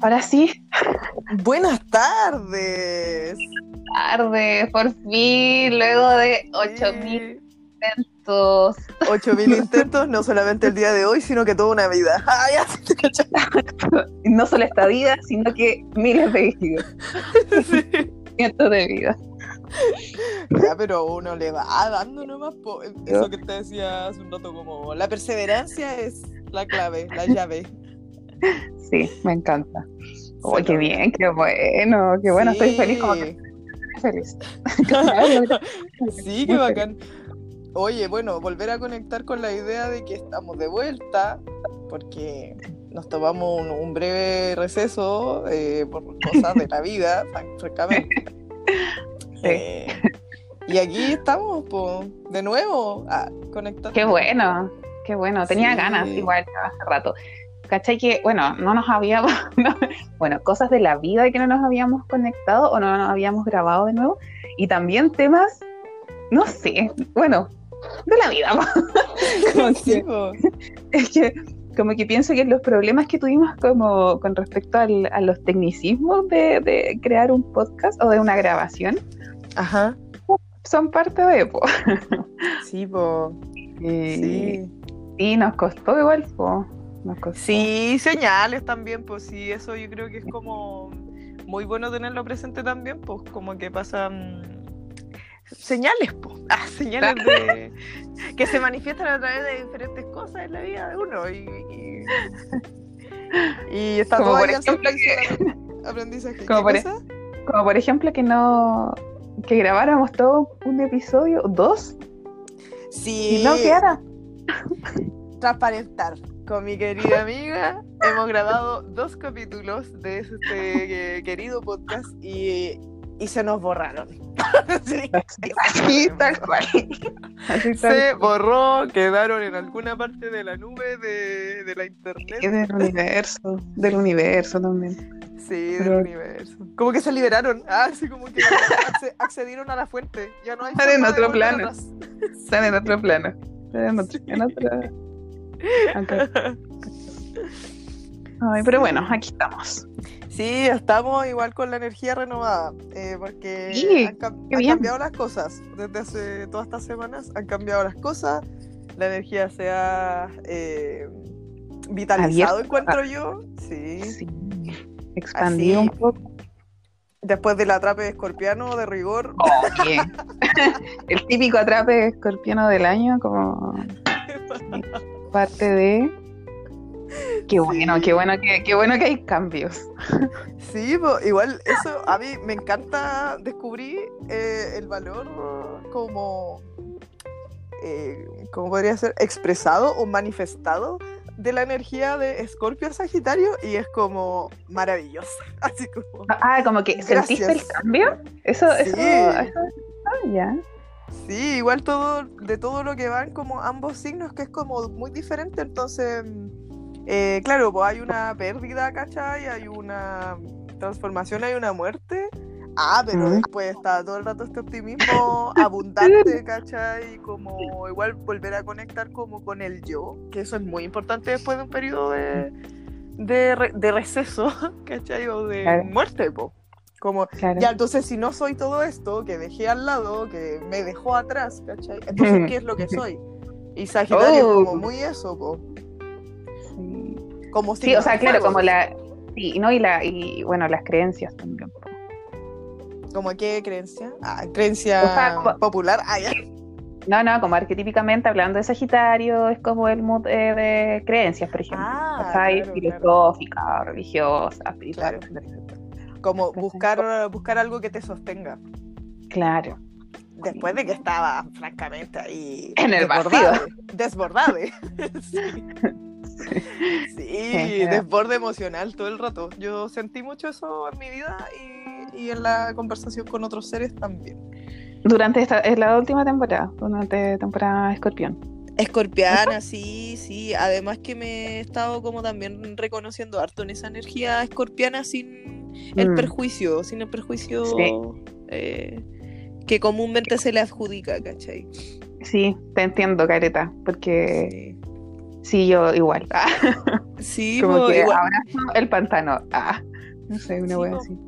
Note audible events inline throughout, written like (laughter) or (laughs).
Ahora sí. Buenas tardes. Tarde, por fin, luego de 8000 intentos. 8000 (laughs) intentos, no solamente el día de hoy, sino que toda una vida. (laughs) Ay, (laughs) no solo esta vida, sino que miles de vidas. Cientos de vidas. Ya, pero uno le va dando nomás. Eso que te decía hace un rato, como la perseverancia es la clave, la llave. (laughs) Sí, me encanta. Oh, qué bien, qué bueno, qué bueno, estoy feliz como que (laughs) (laughs) feliz. sí, qué bacán. Oye, bueno, volver a conectar con la idea de que estamos de vuelta, porque nos tomamos un, breve receso eh, por cosas de la vida, francamente. Eh, y aquí estamos, pues, de nuevo, a conectar. Qué bueno, qué bueno. Tenía ganas igual hace rato. ¿Cachai? Que, bueno, no nos habíamos, (laughs) bueno, cosas de la vida que no nos habíamos conectado o no nos habíamos grabado de nuevo. Y también temas, no sé, bueno, de la vida. (laughs) como (laughs) es que, como que pienso que los problemas que tuvimos como con respecto al, a los tecnicismos de, de, crear un podcast o de una grabación, Ajá. son parte de, po. Sí, po. sí. Y nos costó igual, po. Sí, señales también, pues sí, eso yo creo que es como muy bueno tenerlo presente también, pues como que pasan señales, pues, (laughs) ah, señales de, (laughs) que se manifiestan a través de diferentes cosas en la vida de uno y, y, está como todo por ejemplo que... (laughs) aprendizaje. Como por, como por ejemplo que no que grabáramos todo un episodio, dos, sí. y no quedara. Transparentar con mi querida amiga. Hemos grabado dos capítulos de este querido podcast y, y, se nos borraron. (laughs) Así, tal cual. se borró, quedaron en alguna parte de la nube de, de la internet. Y del universo, del universo también. Sí, del universo. Como que se liberaron. Ah, sí, como que accedieron a la fuente. Ya no hay. Están en otro plano. Están en otro plano. Están en otro, en otro (laughs) Ay, pero bueno, aquí estamos. Sí, estamos igual con la energía renovada, eh, porque han, cambiado las cosas. Desde hace todas estas semanas han cambiado las cosas, la energía se ha eh, vitalizado, encuentro yo. Sí. sí. Expandido un poco. Después del atrape escorpiano de rigor. (laughs) El típico atrape escorpiano del año, como (laughs) parte de Qué bueno, qué bueno que, qué bueno que hay cambios. Sí, igual eso a mí me encanta descubrir eh, el valor como, eh, como podría ser, expresado o manifestado de la energía de Escorpio Sagitario y es como maravillosa. (laughs) Así como. Ah, como que sentiste el cambio. Eso, eso, eso, ah, ya. Sí, igual todo, de todo lo que van como ambos signos, que es como muy diferente, entonces, eh, claro, pues hay una pérdida, ¿cachai? Hay una transformación, hay una muerte. Ah, pero después está todo el rato este optimismo (laughs) abundante, ¿cachai? Como igual volver a conectar como con el yo, que eso es muy importante después de un periodo de, de, receso, (laughs) ¿cachai? O de muerte, po. Como, ya, entonces si no soy todo esto que dejé al lado, que me dejó atrás, ¿cachai? Entonces, ¿qué es lo que (laughs) soy? Y Sagitario como oh. muy eso, po. Sí. Como sí, o sea, claro, como la... Sí, ¿no? Y, la, y bueno, las creencias también. ¿Como qué creencia? Ah, creencia popular. Ah, ya. No, no, como arquetípicamente hablando de Sagitario, es como el mood eh, de creencias, por ejemplo. Ah, claro, filosófica, religiosa, espiritual, como buscar, buscar algo que te sostenga. Claro. Después de que estaba, francamente, ahí. (laughs) En el vacío. Desbordado. (laughs) sí. sí. (laughs) desborde emocional todo el rato. Yo sentí mucho eso en mi vida y, y en la conversación con otros seres también. Durante esta, es la última temporada, durante temporada Escorpión. Escorpiana, sí, sí. Además que me he estado como también reconociendo harto en esa energía escorpiana sin el mm. perjuicio, sin el perjuicio eh, que comúnmente se le adjudica, ¿cachai? Sí, te entiendo, Careta, porque sí, yo igual. (laughs) Sí, como que igual. el pantano. Ah. No sé, una wea así.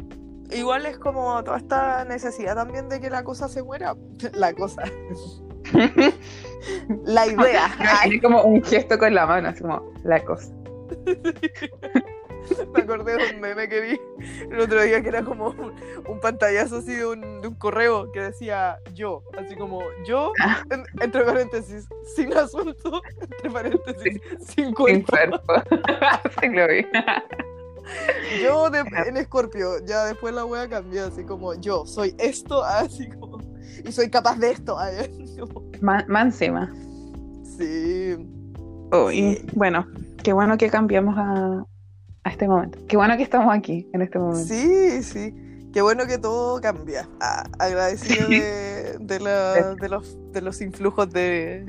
Igual es como toda esta necesidad también de que la cosa se muera. (laughs) La cosa. (laughs) la idea. Es como un gesto con la mano, así como la cosa. (laughs) Me acordé de un meme que vi el otro día que era como un, pantallazo así de un, de un, correo que decía yo, así como yo, ah. entre paréntesis, sin asunto, entre paréntesis, sin cuerpo. Sin cuerpo. (laughs) sí, lo vi. Yo en Escorpio, ya después la wea cambió, así como yo soy esto, (laughs) así como, y soy capaz de esto. Mánsima. Sí. Uy, bueno, qué bueno que cambiamos a, a este momento. Qué bueno que estamos aquí en este momento. Sí, sí. Qué bueno que todo cambia. agradecido de, de, los, de los influjos de,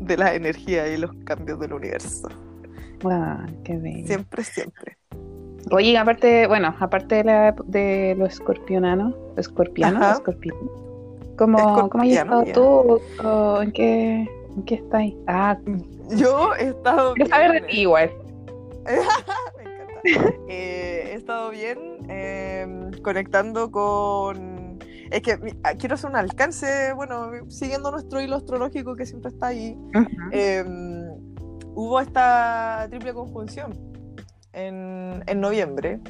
de la energía y los cambios del universo. Wow, qué bello. Siempre, siempre. Oye, aparte, bueno, aparte de, la, de los escorpionanos, escorpianos, escorpianos, ¿cómo, ¿cómo has estado tú? ¿En qué, ¿En qué estás? Ah, yo he estado. Quiero saber de ti igual. (laughs) (laughs) Eh, he estado bien em, conectando con... Es que ah, quiero hacer un alcance, bueno, siguiendo nuestro hilo astrológico que siempre está ahí. Em, hubo esta triple conjunción en, noviembre.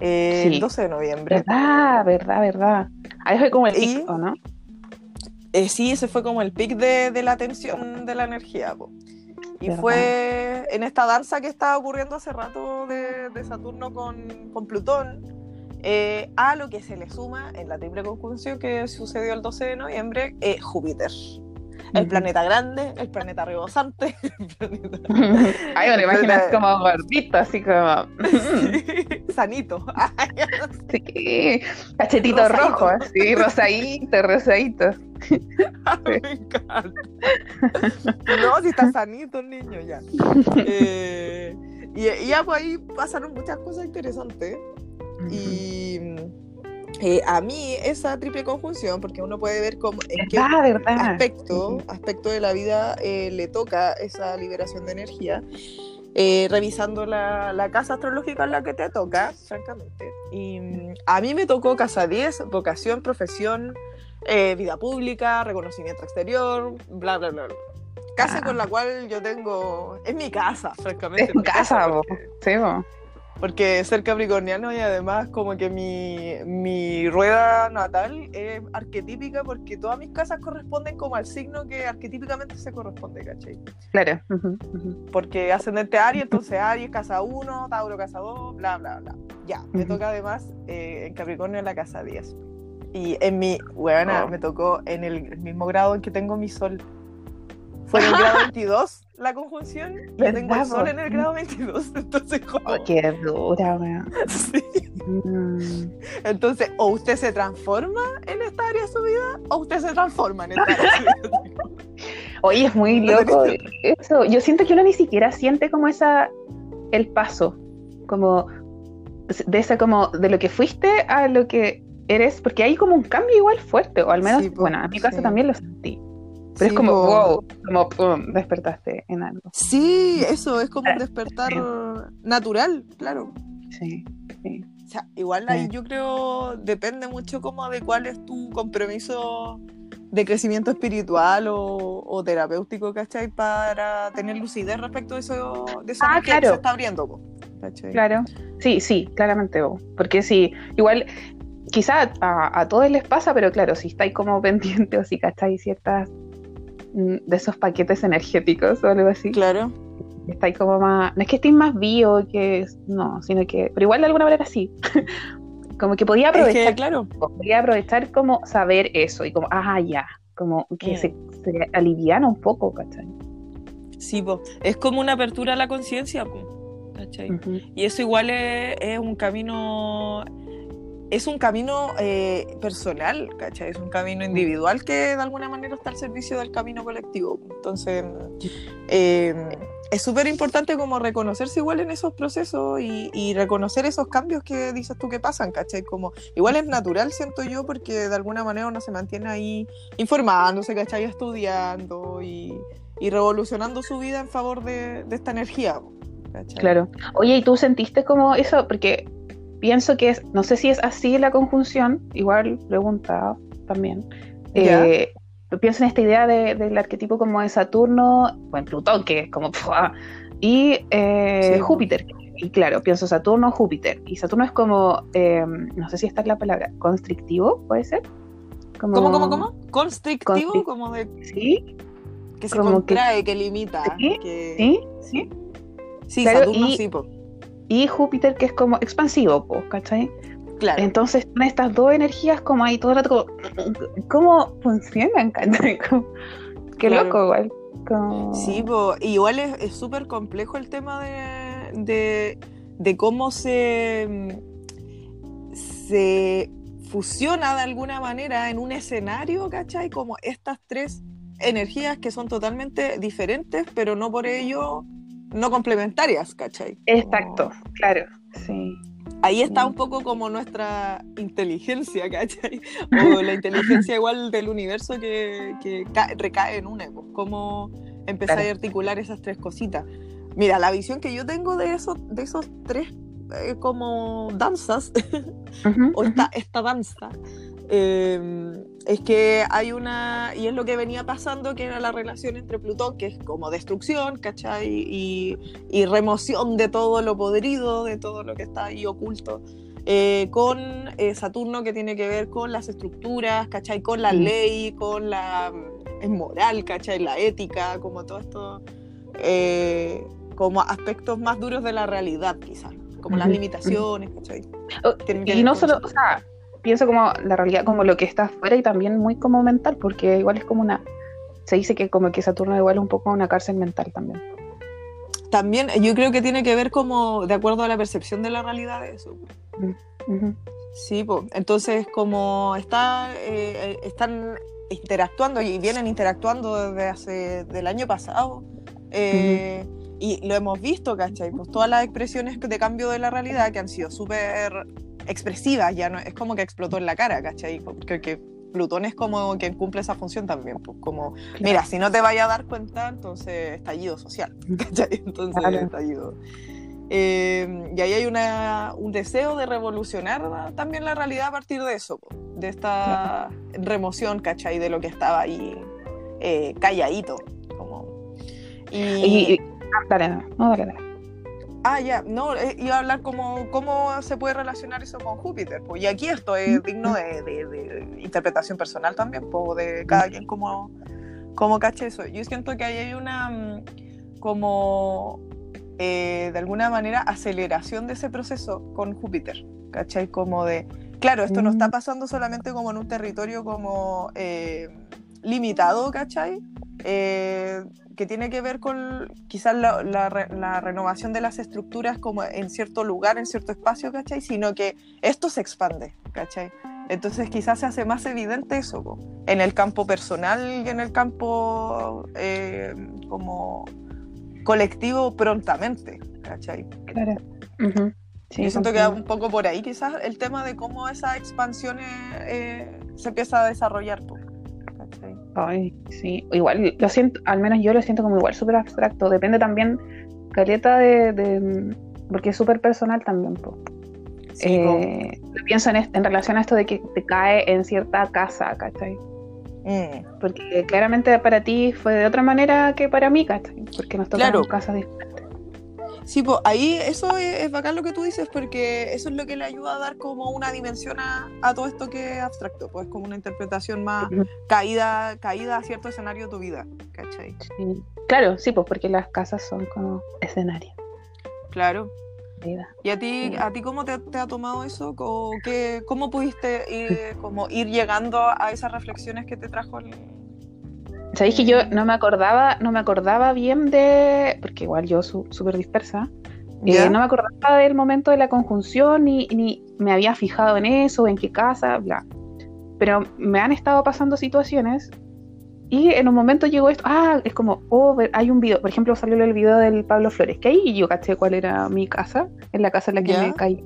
Eh, el 12 de noviembre. Verdad, verdad, verdad. Ahí fue como el pico, ¿no? Eh, sí, ese fue como el pic de, la tensión de la energía. Y fue en esta danza que estaba ocurriendo hace rato de, Saturno con, Plutón, eh, a lo que se le suma en la triple conjunción que sucedió el 12 de noviembre, eh, Júpiter. El planeta grande, el planeta rebosante. (laughs) (laughs) Ay, me lo imaginas como gordito, así como. (laughs) Sanito. sí, cachetito rojo, así, rosadito, rosadito. Me encanta. No, si está sanito el niño ya. Eh, y, ya pues ahí pasaron muchas cosas interesantes. Y eh, a mí esa triple conjunción, porque uno puede ver cómo, en qué aspecto, aspecto de la vida eh, le toca esa liberación de energía. revisando la, la, casa astrológica en la que te toca, francamente. Y mm, a mí me tocó casa 10, vocación, profesión, eh, vida pública, reconocimiento exterior, bla, bla, bla. Casa con la ah. cual yo tengo. Es mi casa, francamente. Es mi casa, porque, sí, Porque ser capricorniano y además, como que mi, mi rueda natal es arquetípica porque todas mis casas corresponden como al signo que arquetípicamente se corresponde, ¿cachai? Claro. Porque ascendente Aries, entonces Aries, casa 1, Tauro, casa 2, bla, bla, bla. Ya, me toca además eh, en Capricornio en la casa 10. Y en mi, weona, oh. me tocó en el mismo grado en que tengo mi sol. Fue en el grado (laughs) 22 la conjunción. Yo tengo el sol en el grado 22. (laughs) Entonces, como... Oh, qué dura, weón. (laughs) Sí. Mm. Entonces, o usted se transforma en esta área de su vida, o usted se transforma en esta área de su vida. (laughs) Oye, es muy loco eso. Yo siento que uno ni siquiera siente como esa el paso, como de esa como de lo que fuiste a lo que eres, porque hay como un cambio igual fuerte, o al menos, bueno, en mi caso también lo sentí. Pero es como, wow, como pum, despertaste en algo. Sí, eso, es como un despertar natural, claro. Sí, sí. O sea, igual ahí yo creo, depende mucho como de cuál es tu compromiso de crecimiento espiritual o, terapéutico, ¿cachai? Para tener lucidez respecto de eso, de eso ah, que se está abriendo, ¿cachai? Claro, sí, sí, claramente, porque sí, igual quizá a, todos les pasa, pero claro, si estáis como (laughs) pendientes o si cacháis ciertas de esos paquetes energéticos o algo así. Claro. Estáis como más, no es que estéis más vivo que, no, sino que, pero igual de alguna manera sí. (laughs) como que podía aprovechar, claro. podía aprovechar como saber eso y como, ah, ya, como que mm. se, se, aliviana un poco, ¿cachai? Sí, es como una apertura a la conciencia, ¿cachai? Y eso igual es un camino es un camino eh, personal, ¿cachai? Es un camino individual que de alguna manera está al servicio del camino colectivo. Entonces, em, es súper importante como reconocerse igual en esos procesos y, reconocer esos cambios que dices tú que pasan, ¿cachai? Como, igual es natural, siento yo, porque de alguna manera uno se mantiene ahí informándose, ¿cachai? Estudiando y, revolucionando su vida en favor de, esta energía. Claro. Oye, ¿y tú sentiste como eso? Porque pienso que es, no sé si es así la conjunción, igual pregunta también. Eh, pienso en esta idea del arquetipo como de Saturno, o en Plutón, que es como... y eh, Júpiter. Y claro, pienso Saturno, Júpiter. Y Saturno es como, em, no sé si esta es la palabra, constrictivo, ¿puede ser? Como... ¿Cómo, cómo, cómo? ¿Constrictivo? Como de... Sí. Que se contrae, que, limita. Sí, sí, sí. Sí, Saturno sí, po. Y Júpiter que es como expansivo, po, ¿cachai? Claro. Entonces, estas dos energías como ahí todo el rato, como, ¿cómo funcionan? (laughs) Qué loco, igual. Sí, igual es súper complejo el tema de, de, cómo se, se fusiona de alguna manera en un escenario, ¿cachai? Como estas tres energías que son totalmente diferentes, pero no por ello no complementarias, ¿cachai? Exacto, claro, sí. Ahí está un poco como nuestra inteligencia, ¿cachai? O la inteligencia (laughs) igual del universo que, recae en una, pues, cómo empezar a articular esas tres cositas. Mira, la visión que yo tengo de, eso, de esos tres eh, como danzas, (laughs) o esta, esta danza, eh, es que hay una, y es lo que venía pasando, que era la relación entre Plutón, que es como destrucción, ¿cachai? Y, remoción de todo lo podrido, de todo lo que está ahí oculto, eh, con eh, Saturno, que tiene que ver con las estructuras, ¿cachai? Con la mm. ley, con la moral, ¿cachai? La ética, como todo esto, eh, como aspectos más duros de la realidad, quizás, como las limitaciones, ¿cachai? Oh, y no solo, o sea pienso como la realidad como lo que está afuera y también muy como mental, porque igual es como una, se dice que como que Saturno igual es un poco una cárcel mental también. También yo creo que tiene que ver como de acuerdo a la percepción de la realidad de eso. Mm, sí, pues, entonces como está, eh, están interactuando y vienen interactuando desde hace del año pasado. Eh, y lo hemos visto, ¿cachai? Pues todas las expresiones de cambio de la realidad que han sido súper expresiva, ya no es como que explotó en la cara, ¿cachai? Porque Plutón es como quien cumple esa función también, pues como, mira, si no te vaya a dar cuenta, entonces estallido social, (laughs) ¿cachai? Entonces estallido. Eh, y ahí hay una, un deseo de revolucionar también la realidad a partir de eso, de esta remoción, ¿cachai? De lo que estaba ahí eh, calladito. Como. Y, dale, no, dale, dale. Ah, ya, no, eh, iba a hablar como cómo se puede relacionar eso con Júpiter. Pues, y aquí esto es digno de, interpretación personal también, pues, de cada quien como, como cache eso. Yo siento que ahí hay una mm, como eh, de alguna manera aceleración de ese proceso con Júpiter, ¿cachai? Como de, claro, esto no está mm. pasando solamente como en un territorio como eh, limitado, ¿cachai? Que tiene que ver con quizás la, renovación de las estructuras como en cierto lugar, en cierto espacio, ¿cachai? Sino que esto se expande, ¿cachai? Entonces quizás se hace más evidente eso, en el campo personal y en el campo eh, como colectivo prontamente, ¿cachai? Claro. Yo siento que va un poco por ahí quizás el tema de cómo esa expansión eh, se empieza a desarrollar. Ay, sí, igual, lo siento, al menos yo lo siento como igual súper abstracto, depende también, caleta de, porque es súper personal también, eh, pienso en, en, relación a esto de que te cae en cierta casa, ¿cachai? Mm. Porque claramente para ti fue de otra manera que para mí, ¿cachai? Porque nos tocaron casas diferentes. Sí, pues ahí eso es, bacán lo que tú dices, porque eso es lo que le ayuda a dar como una dimensión a, todo esto que es abstracto, pues como una interpretación más caída, caída a cierto escenario de tu vida, ¿cachai? Claro, sí, pues porque las casas son como escenario. Claro. ¿Y a ti, a ti cómo te, ha tomado eso? ¿Cómo pudiste ir, como ir llegando a esas reflexiones que te trajo el, Sabéis que yo no me acordaba, no me acordaba bien de, porque igual yo súper dispersa, eh, no me acordaba del momento de la conjunción ni, ni me había fijado en eso, en qué casa, bla. Pero me han estado pasando situaciones y en un momento llegó esto, ah, es como, oh, hay un video, por ejemplo, salió el video del Pablo Flores, que ahí yo caché cuál era mi casa, en la casa en la que me caí.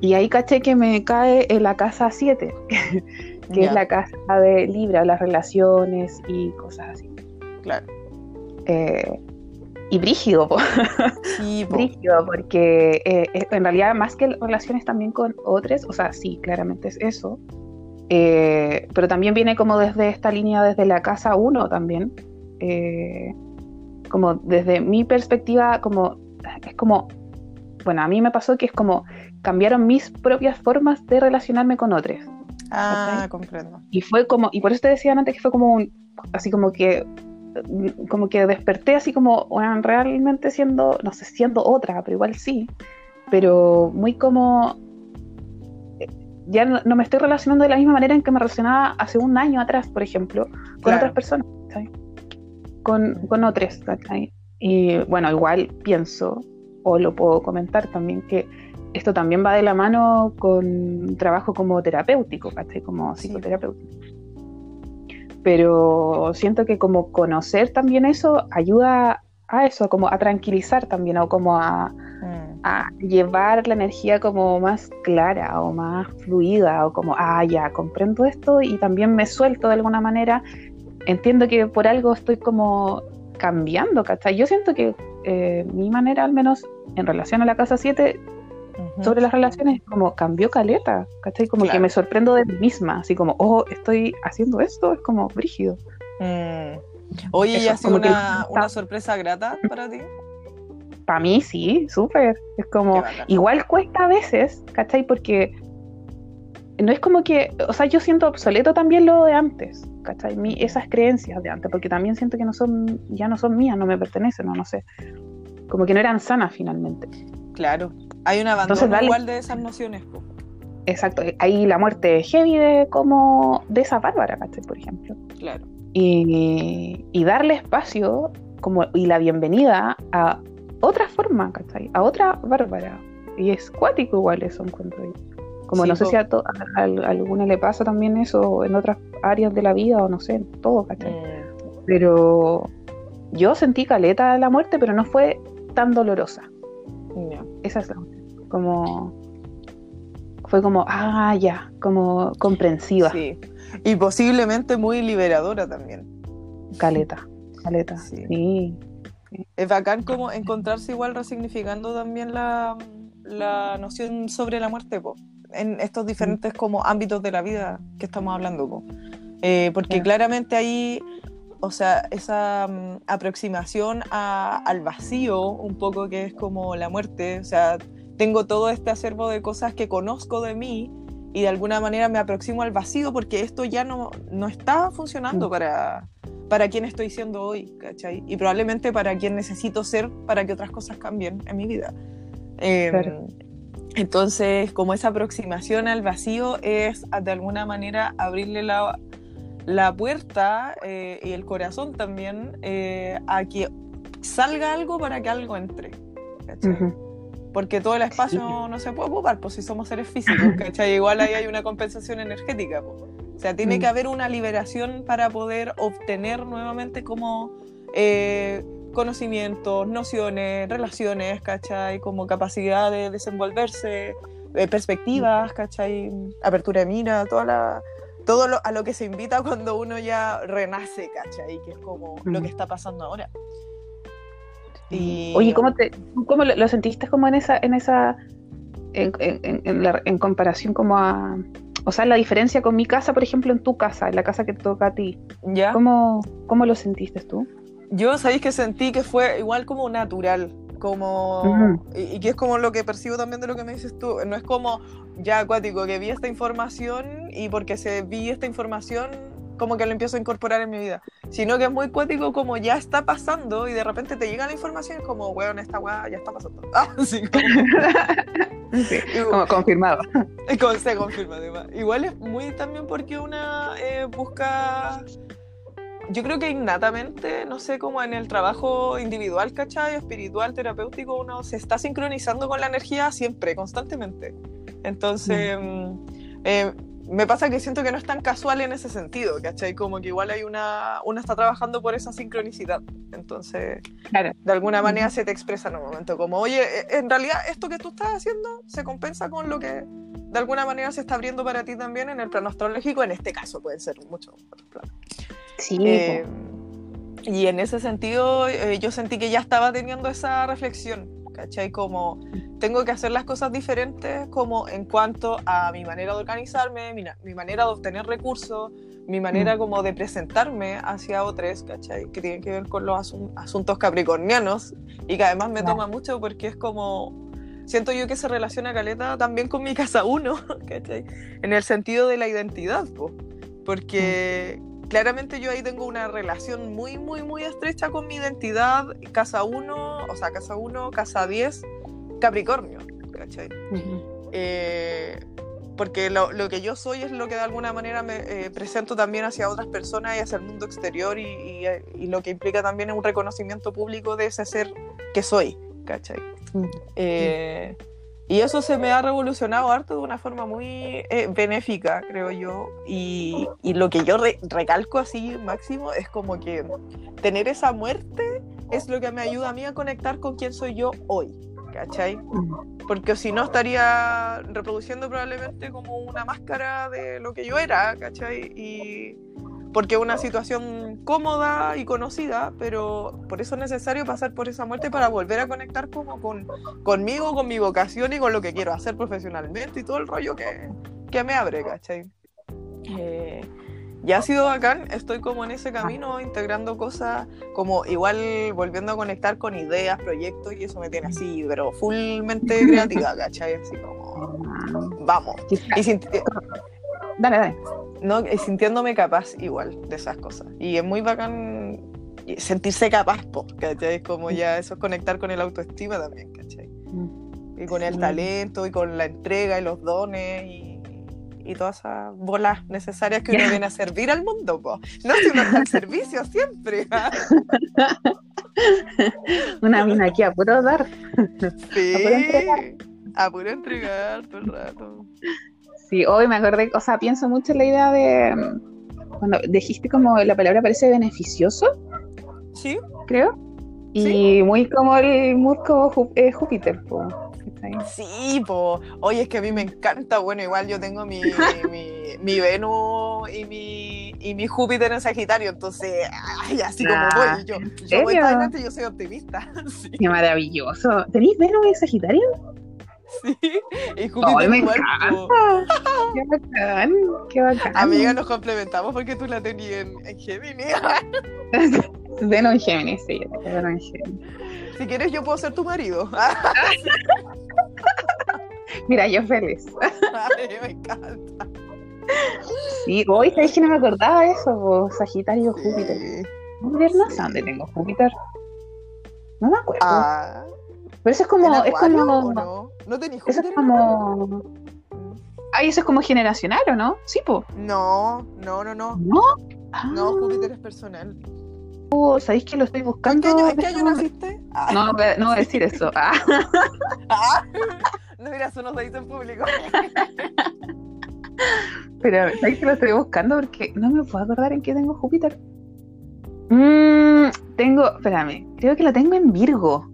Y ahí caché que me cae en la casa 7. (laughs) que es la casa de Libra, las relaciones y cosas así. Claro. Eh, y brígido, sí, (laughs) brígido, porque eh, eh, en realidad más que relaciones también con otros, o sea, sí, claramente es eso, eh, pero también viene como desde esta línea, desde la casa uno también, como desde mi perspectiva, como es como, bueno, a mí me pasó que es como cambiaron mis propias formas de relacionarme con otros. Ah, comprendo. Y fue como, y por eso te decía antes que fue como un, así como que como que desperté así como, bueno, realmente siendo, no sé, siendo otra, pero igual sí, pero muy como, ya no, me estoy relacionando de la misma manera en que me relacionaba hace un año atrás, por ejemplo, con otras personas, Con, con otras, Y bueno, igual pienso, o lo puedo comentar también, que esto también va de la mano con trabajo como terapéutico, ¿cachai? Como psicoterapéutico pero siento que como conocer también eso ayuda a eso, como a tranquilizar también, o como a, mm. llevar la energía como más clara o más fluida, o como, ah, ya, comprendo esto y también me suelto de alguna manera, entiendo que por algo estoy como cambiando, ¿cachai? Yo siento que eh, mi manera, al menos en relación a la casa 7, sobre las relaciones, como cambió caleta, ¿cachai? Como que me sorprendo de mí misma, así como, oh, estoy haciendo esto, es como brígido. Mm. Oye, ¿y ha sido una, una, sorpresa grata para ti? Para mí sí, súper. Es como, igual cuesta a veces, ¿cachai? Porque no es como que, o sea, yo siento obsoleto también lo de antes, ¿cachai? Mi, esas creencias de antes, porque también siento que no son, ya no son mías, no me pertenecen, no, no sé. Como que no eran sanas finalmente. Claro, hay un abandono igual de esas nociones. Exacto, hay la muerte heavy de como de esa Bárbara, ¿cachai? Por ejemplo. Claro. Y, darle espacio como, y la bienvenida a otra forma, ¿cachai? A otra Bárbara. Y es cuático igual eso encuentro. Como no sé si a, alguna le pasa también eso en otras áreas de la vida o no sé, todo, ¿cachai? Mm. Pero yo sentí caleta la muerte, pero no fue tan dolorosa. Esa es la como fue como, ah, ya, como comprensiva. Sí. Y posiblemente muy liberadora también. Caleta, caleta, sí. Es bacán como encontrarse igual resignificando también la, noción sobre la muerte, en estos diferentes como ámbitos de la vida que estamos hablando, eh, porque claramente ahí o sea, esa mm, aproximación al vacío, un poco que es como la muerte, o sea, tengo todo este acervo de cosas que conozco de mí y de alguna manera me aproximo al vacío porque esto ya no, no está funcionando mm. para, para quien estoy siendo hoy, ¿cachai? Y probablemente para quien necesito ser para que otras cosas cambien en mi vida. Em, entonces, como esa aproximación al vacío es de alguna manera abrirle la, la puerta eh, y el corazón también eh, a que salga algo para que algo entre. Porque todo el espacio no se puede ocupar, pues si somos seres físicos, (laughs) ¿cachai? Igual ahí hay una compensación energética. O sea, tiene que mm. haber una liberación para poder obtener nuevamente como eh, conocimientos, nociones, relaciones, ¿cachai? Como capacidad de desenvolverse, perspectivas, ¿cachai? Apertura de mira, toda la todo lo, a lo que se invita cuando uno ya renace, ¿cachai? Que es como lo que está pasando ahora. Y... Oye, ¿cómo, te, cómo lo, sentiste como en esa, en esa, en, en, comparación como a, o sea, la diferencia con mi casa, por ejemplo, en tu casa, en la casa que te toca a ti. ¿Ya? ¿Cómo, cómo lo sentiste tú? Yo, sabéis que sentí que fue igual como natural, como y, que es como lo que percibo también de lo que me dices tú no es como ya acuático que vi esta información y porque se vi esta información como que lo empiezo a incorporar en mi vida sino que es muy cuático como ya está pasando y de repente te llega la información como weón esta weá ya está pasando (laughs) ah, (laughs) como... confirmado (laughs) se confirma igual es muy también porque una eh, busca yo creo que innatamente, no sé, como en el trabajo individual, ¿cachai? Espiritual, terapéutico, uno se está sincronizando con la energía siempre, constantemente. Entonces, mm, eh, me pasa que siento que no es tan casual en ese sentido, ¿cachai? Como que igual hay una, uno está trabajando por esa sincronicidad. Entonces, de alguna manera se te expresa en un momento como, oye, eh, en realidad esto que tú estás haciendo se compensa con lo que de alguna manera se está abriendo para ti también en el plano astrológico, en este caso puede ser mucho otros planos. Sí. Eh, Y en ese sentido, eh, yo sentí que ya estaba teniendo esa reflexión, ¿cachai? Como tengo que hacer las cosas diferentes, como en cuanto a mi manera de organizarme, mi, mi manera de obtener recursos, mi manera mm. como de presentarme hacia otros, ¿cachai? Que tienen que ver con los asuntos capricornianos y que además me toma mucho porque es como, siento yo que se relaciona Caleta también con mi casa uno, (laughs) ¿cachai? En el sentido de la identidad, porque mm. Claramente yo ahí tengo una relación muy, muy, muy estrecha con mi identidad, casa 1, o sea, casa 1, casa 10, Capricornio, ¿cachai? porque lo, lo, que yo soy es lo que de alguna manera me eh, presento también hacia otras personas y hacia el mundo exterior y, y, lo que implica también un reconocimiento público de ese ser que soy, ¿cachai? Eh, y eso se me ha revolucionado harto de una forma muy eh, benéfica, creo yo. Y, y lo que yo recalco así máximo es como que tener esa muerte es lo que me ayuda a mí a conectar con quién soy yo hoy. ¿cachai? Porque si no estaría reproduciendo probablemente como una máscara de lo que yo era, ¿cachai? Y porque es una situación cómoda y conocida, pero por eso es necesario pasar por esa muerte para volver a conectar como con, conmigo, con mi vocación y con lo que quiero hacer profesionalmente y todo el rollo que, que me abre, ¿cachai? Eh, ya ha sido bacán, estoy como en ese camino, integrando cosas, como igual volviendo a conectar con ideas, proyectos, y eso me tiene así, pero fullmente (laughs) creativa, ¿cachai? Así como, vamos. Y dale, dale. No, sintiéndome capaz igual de esas cosas. Y es muy bacán sentirse capaz, ¿cachai? Como ya eso es conectar con el autoestima también, ¿cachai? Mm. Y con el talento, y con la entrega, y los dones, y y todas esas bolas necesarias que uno viene a servir al mundo, po. no si uno está al servicio siempre. (laughs) Una mina aquí a puro dar. Sí, a puro entregar, todo el rato. Sí, hoy me acordé, o sea, pienso mucho en la idea de cuando dijiste como la palabra parece beneficioso. Sí. Creo. Y muy como el como eh, Júpiter, po. Sí, po. Oye, es que a mí me encanta. Bueno, igual yo tengo mi, (laughs) mi, mi Venus y mi, y mi Júpiter en Sagitario, entonces, ay, así como ah, voy. Yo, yo voy adelante, yo soy optimista. (laughs) Sí. Qué maravilloso. ¿Tenéis Venus en Sagitario? (laughs) Sí, y Júpiter me. Qué bacán, qué bacán. Amiga, nos complementamos porque tú la tenías en, en Géminis. (laughs) Venus en Géminis, sí, Venus en Géminis. Si quieres, yo puedo ser tu marido. (laughs) Mira, yo feliz. Ay, me encanta. Sí, hoy sabéis que no me acordaba de eso, Sagitario, Júpiter. Dónde tengo Júpiter. No me acuerdo. Ah, Pero eso es como. Es como no? ¿No tenéis Júpiter? Eso es como. Ay, eso es como generacional, ¿o no? Sí, po. No, no, no, no. ¿No? No, Júpiter es personal. ¿Sabéis que lo estoy buscando? ¿En qué año, naciste? No, no, no voy a decir eso. Ah. (laughs) Ah. No, mira, eso no se dice en público. (laughs) Pero, ¿sabéis que lo estoy buscando? Porque no me puedo acordar en qué tengo Júpiter. Mm, tengo, espérame, creo que lo tengo en Virgo.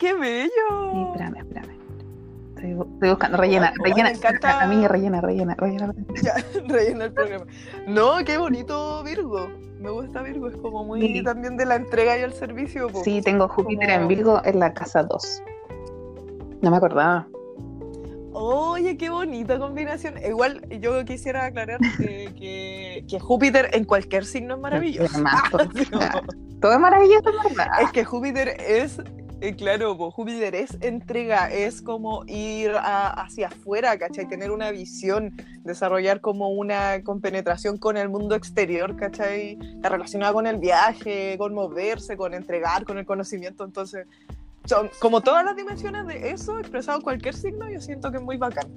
Qué bello! Sí, espérame, espérame. Estoy, buscando, rellena, rellena. Me encanta. A mí rellena, rellena, rellena. Ya, (laughs) rellena el programa. No, qué bonito Virgo. Me gusta Virgo, es como muy también de la entrega y el servicio. Sí, tengo Júpiter en Virgo en la casa 2. No me acordaba. Oye, qué bonita combinación. Igual yo quisiera aclarar que, que, Júpiter en cualquier signo es (laughs) maravilloso. (laughs) Todo es maravilloso, ¿verdad? Es que Júpiter es eh, claro, pues, Júpiter es entrega, es como ir hacia afuera, ¿cachai? Tener una visión, desarrollar como una compenetración con el mundo exterior, ¿cachai? Relacionada con el viaje, con moverse, con entregar, con el conocimiento. Entonces, son como todas las dimensiones de eso expresado en cualquier signo, yo siento que es muy bacán.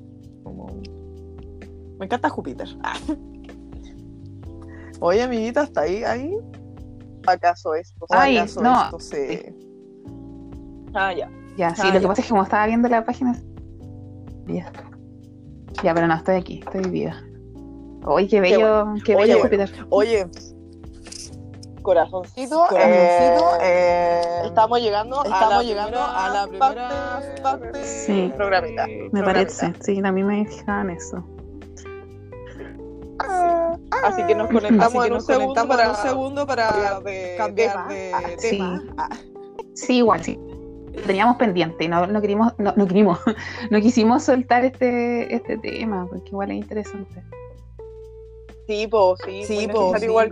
Me encanta Júpiter. (laughs) Oye, amiguita, ¿está ahí? ahí? ¿Acaso esto? ¿Acaso no. esto se... Ah, ya. Ya, sí, ah, lo que pasa es que como estaba viendo la página. Ya. Ya, pero no, estoy aquí, estoy viva. Uy, qué bello, qué, bello Júpiter. Oye, corazoncito, corazoncito eh, eh, estamos llegando, estamos a, la llegando a la primera parte, sí, programita. Me parece, sí, a mí me fijaban eso. Ah, ah, Así que nos conectamos, en, un segundo para, un segundo para cambiar de tema. Ah, sí. igual, sí. Teníamos pendiente y no, no, queríamos, no, no, queríamos, (laughs) no quisimos soltar este, este tema, porque igual es interesante. Sí, pues, sí, sí, pues, igual,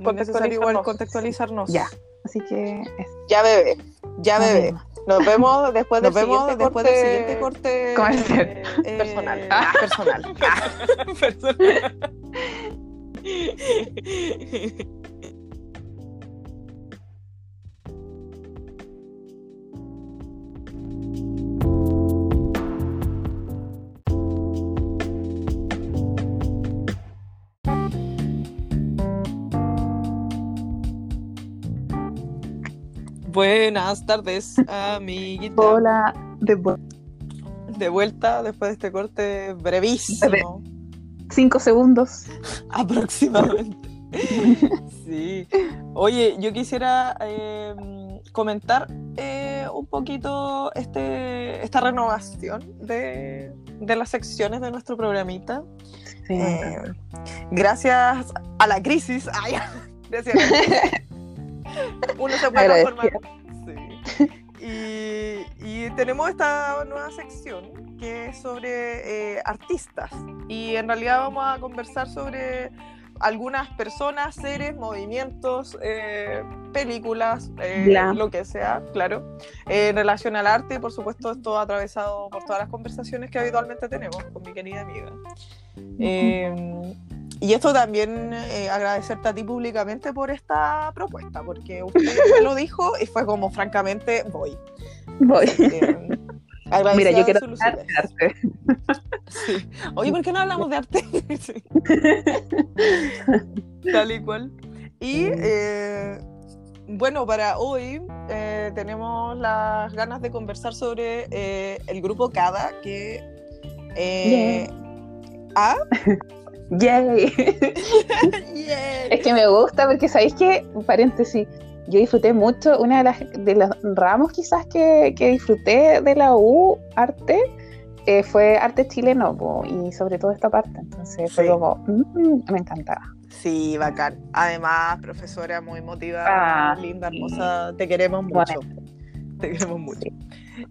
igual contextualizarnos. Ya, así que... Ya, bebé, ya, bebé. Nos vemos (laughs) después, del, vemos siguiente después corte... del siguiente corte eh, (laughs) eh, personal. Ah, personal. personal. Buenas tardes, amiguita. Hola, de, de vuelta después de este corte brevísimo. Cinco segundos. (laughs) Aproximadamente. (laughs) sí. Oye, yo quisiera em, comentar eh, un poquito este, esta renovación de, las secciones de nuestro programita. Eh, gracias a la crisis. (laughs) gracias (laughs) uno se puede transformar. Y, tenemos esta nueva sección que es sobre eh, artistas. Y en realidad vamos a conversar sobre algunas personas, seres, movimientos, eh, películas, eh, lo que sea, claro, en relación al arte. Por supuesto, esto atravesado por todas las conversaciones que habitualmente tenemos con mi querida amiga. Y esto también eh, agradecerte a ti públicamente por esta propuesta, porque usted me lo dijo y fue como, francamente, voy. Voy. Mira, yo quiero hablar de arte. Sí. Oye, ¿por qué no hablamos de arte? (laughs) Tal y cual. Y eh, bueno, para hoy eh, tenemos las ganas de conversar sobre el grupo CADA, que... ¿Ah? (laughs) ¡Yay! Es que me gusta porque, ¿sabéis que Paréntesis, yo disfruté mucho, una de las de los ramos quizás que, disfruté de la U, arte, eh, fue arte chileno y sobre todo esta parte, entonces fue como, mm, me encantaba. Sí, bacán. Además, profesora muy motivada, ah, linda, hermosa, te queremos mucho. Te queremos mucho.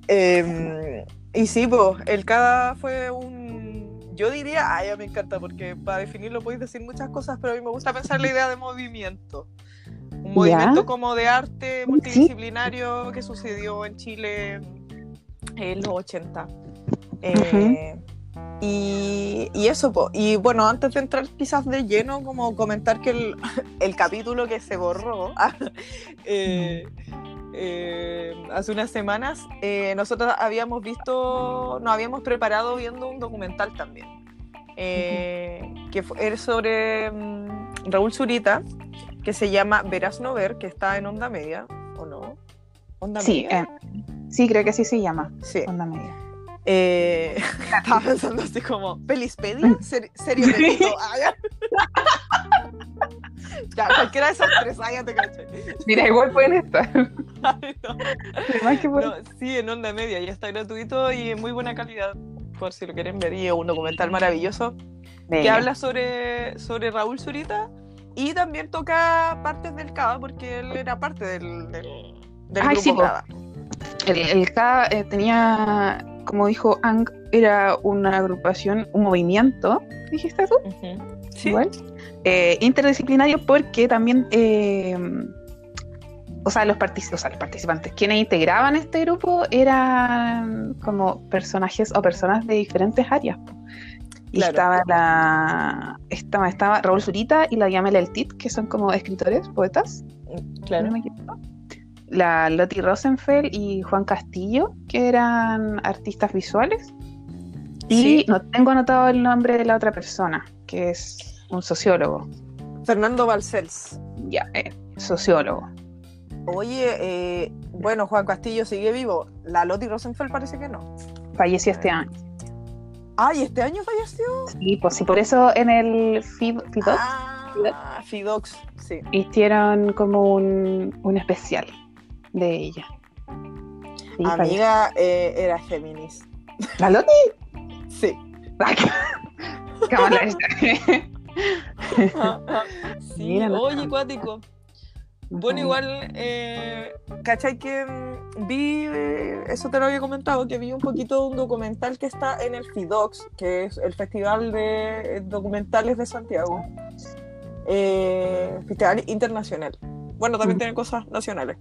Em, y sí, pues, el CADA fue un yo diría, ay, me encanta, porque para definirlo podéis decir muchas cosas, pero a mí me gusta pensar la idea de movimiento. Un movimiento como de arte multidisciplinario que sucedió en Chile en los 80. Eh, y, eso, y bueno, antes de entrar quizás de lleno, como comentar que el, (laughs) el capítulo que se borró, (laughs) eh, eh, hace unas semanas, eh, nosotros habíamos visto, nos habíamos preparado viendo un documental también, eh, que fue sobre mm, Raúl Zurita, que se llama Verás no ver, que está en Onda Media, ¿o no? ¿Onda sí, Media? sí, creo que sí se llama. Sí. Onda Media. (laughs) estaba pensando así como, ¿Pelispedia? ¿Serio de (laughs) (laughs) ya, cualquiera de esas tres, ah, ya te caché. Mira, igual pueden estar. (laughs) sí, en onda media, ya está gratuito y en muy buena calidad, por si lo quieren ver. Y es un documental maravilloso que habla sobre, sobre Raúl Zurita y también toca partes del CABA, porque él era parte del, del, grupo sí, El, el eh, tenía, como dijo Ang, era una agrupación, un movimiento, dijiste tú. Sí. Igual. Eh, interdisciplinario porque también, eh, o, sea, los participantes, quienes integraban este grupo eran como personajes o personas de diferentes áreas. Y estaba la estaba, estaba Raúl Zurita y la Yamela El Tit, que son como escritores, poetas. Claro. la Loti Rosenfeld y Juan Castillo, que eran artistas visuales. Y no tengo anotado el nombre de la otra persona, que es un sociólogo. Fernando Balcells. Ya, eh, sociólogo. Oye, eh, bueno, Juan Castillo sigue vivo. La Loti Rosenfeld parece que no. Falleció este año. Ay, ¿este año falleció? Sí, pues sí, por eso en el FIDOX. Ah, FIDOX, sí. Hicieron como un, un especial de ella. Amiga, eh, era Géminis. ¿La Loti? Sí. (laughs) ¿Qué (laughs) sí, Mira, oye, cuático. No Bueno, igual, eh, ¿cachai que mm, vi, eh, eso te lo había comentado, que vi un poquito de un documental que está en el FIDOX, que es el Festival de eh, Documentales de Santiago, eh, Festival Internacional. Bueno, también Mm. tiene cosas nacionales.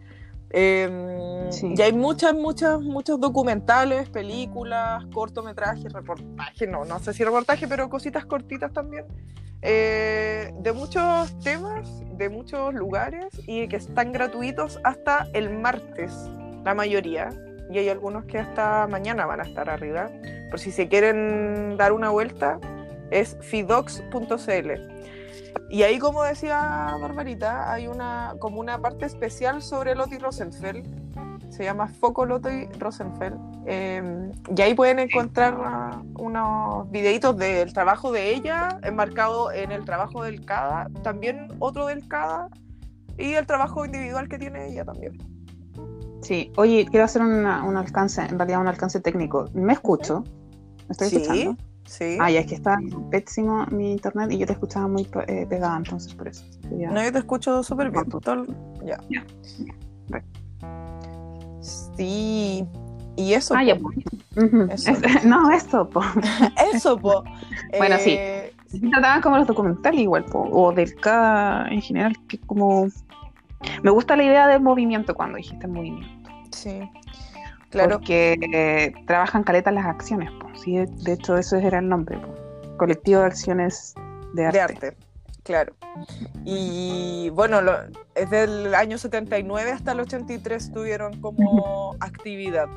Eh, Sí. Y hay muchas, muchas, muchos documentales, películas, cortometrajes, reportajes, no, no sé si reportaje, pero cositas cortitas también, eh, de muchos temas, de muchos lugares y que están gratuitos hasta el martes, la mayoría. Y hay algunos que hasta mañana van a estar arriba. Por si se quieren dar una vuelta, es fidox.cl. Y ahí, como decía Barbarita, hay una, como una parte especial sobre Lottie Rosenfeld. Se llama Foco Lottie Rosenfeld. Eh, y ahí pueden encontrar ah, unos videitos del trabajo de ella, enmarcado en el trabajo del CADA, también otro del CADA, y el trabajo individual que tiene ella también. Sí, oye, quiero hacer una- un alcance, en realidad un alcance técnico. ¿Me escucho? ¿Me estoy Sí, escuchando? Sí. Ah, ya es que está pésimo mi internet y yo te escuchaba muy eh, pegada, entonces por eso. No, yo te escucho súper bien. Todo- Ya. Ya. Sí. Y eso. Ah, ya. po. Ujú. Eso. Es- (laughs) no, esto, po. (laughs) Eso, po. Bueno, sí. Eh, Se trataban como los documentales igual, po, o del cada en general, que como... Me gusta la idea del movimiento cuando dijiste movimiento. Sí. Claro. Porque eh, trabajan caletas las acciones. Sí, de, hecho, ese era el nombre, po. Colectivo de Acciones de Arte. De arte. Claro. Y bueno, lo- es del año 79 hasta el 83 tuvieron como (laughs) actividad.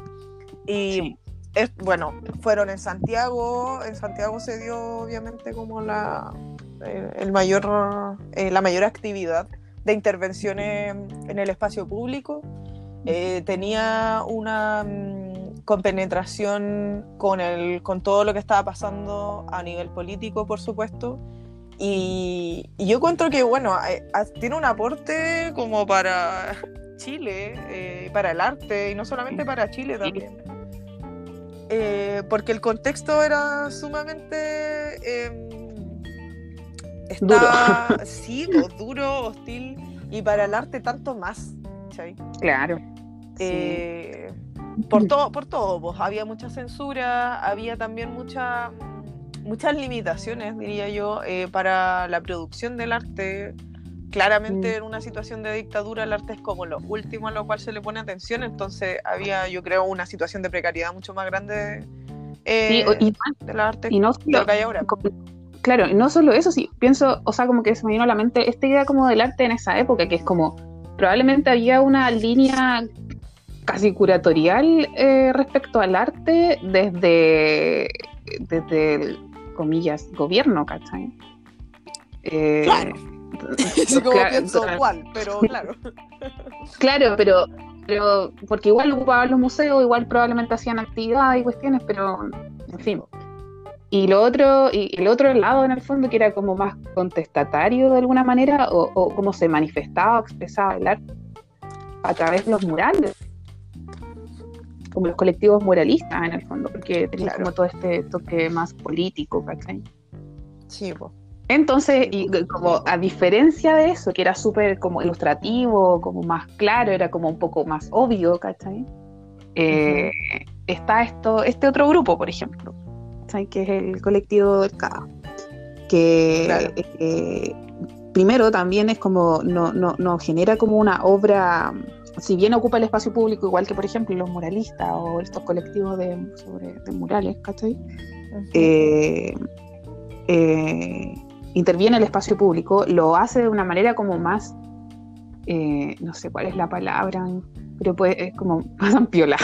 Y Sí. es, bueno, fueron en Santiago. En Santiago se dio obviamente como la, eh, el mayor, eh, la mayor actividad de intervenciones en el espacio público. Eh, tenía una mm, compenetración con, el, con todo lo que estaba pasando a nivel político, por supuesto. Y, y yo encuentro que, bueno, eh, ah, tiene un aporte como para Chile, eh, para el arte, y no solamente para Chile también. Eh, porque el contexto era sumamente... em, está- (laughs) Sí, pues, duro, hostil, y para el arte tanto más. ¿Cachai? Claro. Sí. Eh, por todo, por todo, pues, había mucha censura, había también mucha, muchas limitaciones, diría yo, eh, para la producción del arte. Claramente Mm. en una situación de dictadura el arte es como lo último a lo cual se le pone atención, entonces había, yo creo, una situación de precariedad mucho más grande eh, Sí, y, del arte y no de lo que hay ahora. como- claro, no solo eso, sí, pienso, o sea, como que se me vino a la mente esta idea como del arte en esa época, que es como, probablemente había una línea casi curatorial eh, respecto al arte desde, desde el, comillas, gobierno, ¿cachai? Eh, Claro. (laughs) Así como claro, pienso claro. pero claro. (laughs) Claro, pero, pero porque igual ocupaban los museos, igual probablemente hacían actividades y cuestiones, pero en fin. Y lo otro, y el otro lado en el fondo que era como más contestatario de alguna manera, o, o cómo se manifestaba, expresaba el arte a través de los murales, como los colectivos muralistas en el fondo, porque Claro. como todo este toque más político, ¿cachai? Sí, pues. Entonces, y como a diferencia de eso, que era súper como ilustrativo, como más claro, era como un poco más obvio, ¿cachai? Eh, Está esto, este otro grupo, por ejemplo, que es el colectivo del CAA, que Claro. eh, primero también es como, no, no, no genera como una obra, si bien ocupa el espacio público, igual que por ejemplo los muralistas o estos colectivos de, sobre, de murales, ¿cachai? eh, eh, interviene el espacio público, lo hace de una manera como más, eh, no sé cuál es la palabra, pero pues es como (laughs) más ampiola.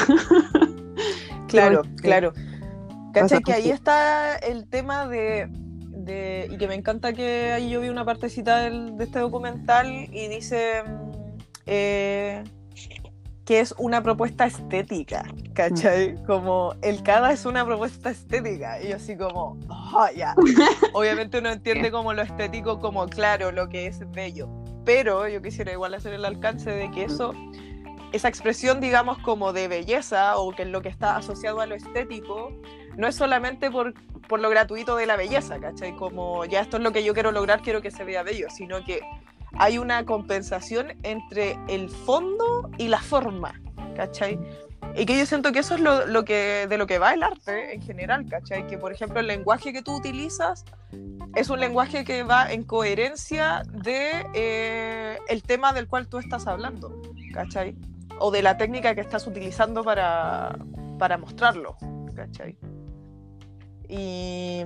Claro, Porque- claro. Que ahí está el tema de, de- Y que me encanta que ahí yo vi una partecita del- de este documental y dice mm, eh, que es una propuesta estética, ¿cachai? Mm. Como el CADA es una propuesta estética. Y yo así como, "Oh, ya. (laughs) Obviamente uno entiende como lo estético como, claro, lo que es bello. Pero yo quisiera igual hacer el alcance de que eso esa expresión, digamos, como de belleza o que es lo que está asociado a lo estético, no es solamente por, por lo gratuito de la belleza, ¿cachai? Como ya esto es lo que yo quiero lograr, quiero que se vea bello, sino que hay una compensación entre el fondo y la forma, ¿cachai? Y que yo siento que eso es lo, que, de lo que va el arte en general, ¿cachai? Que por ejemplo el lenguaje que tú utilizas es un lenguaje que va en coherencia de eh, el tema del cual tú estás hablando, ¿cachai? O de la técnica que estás utilizando para, para mostrarlo, ¿cachai? Y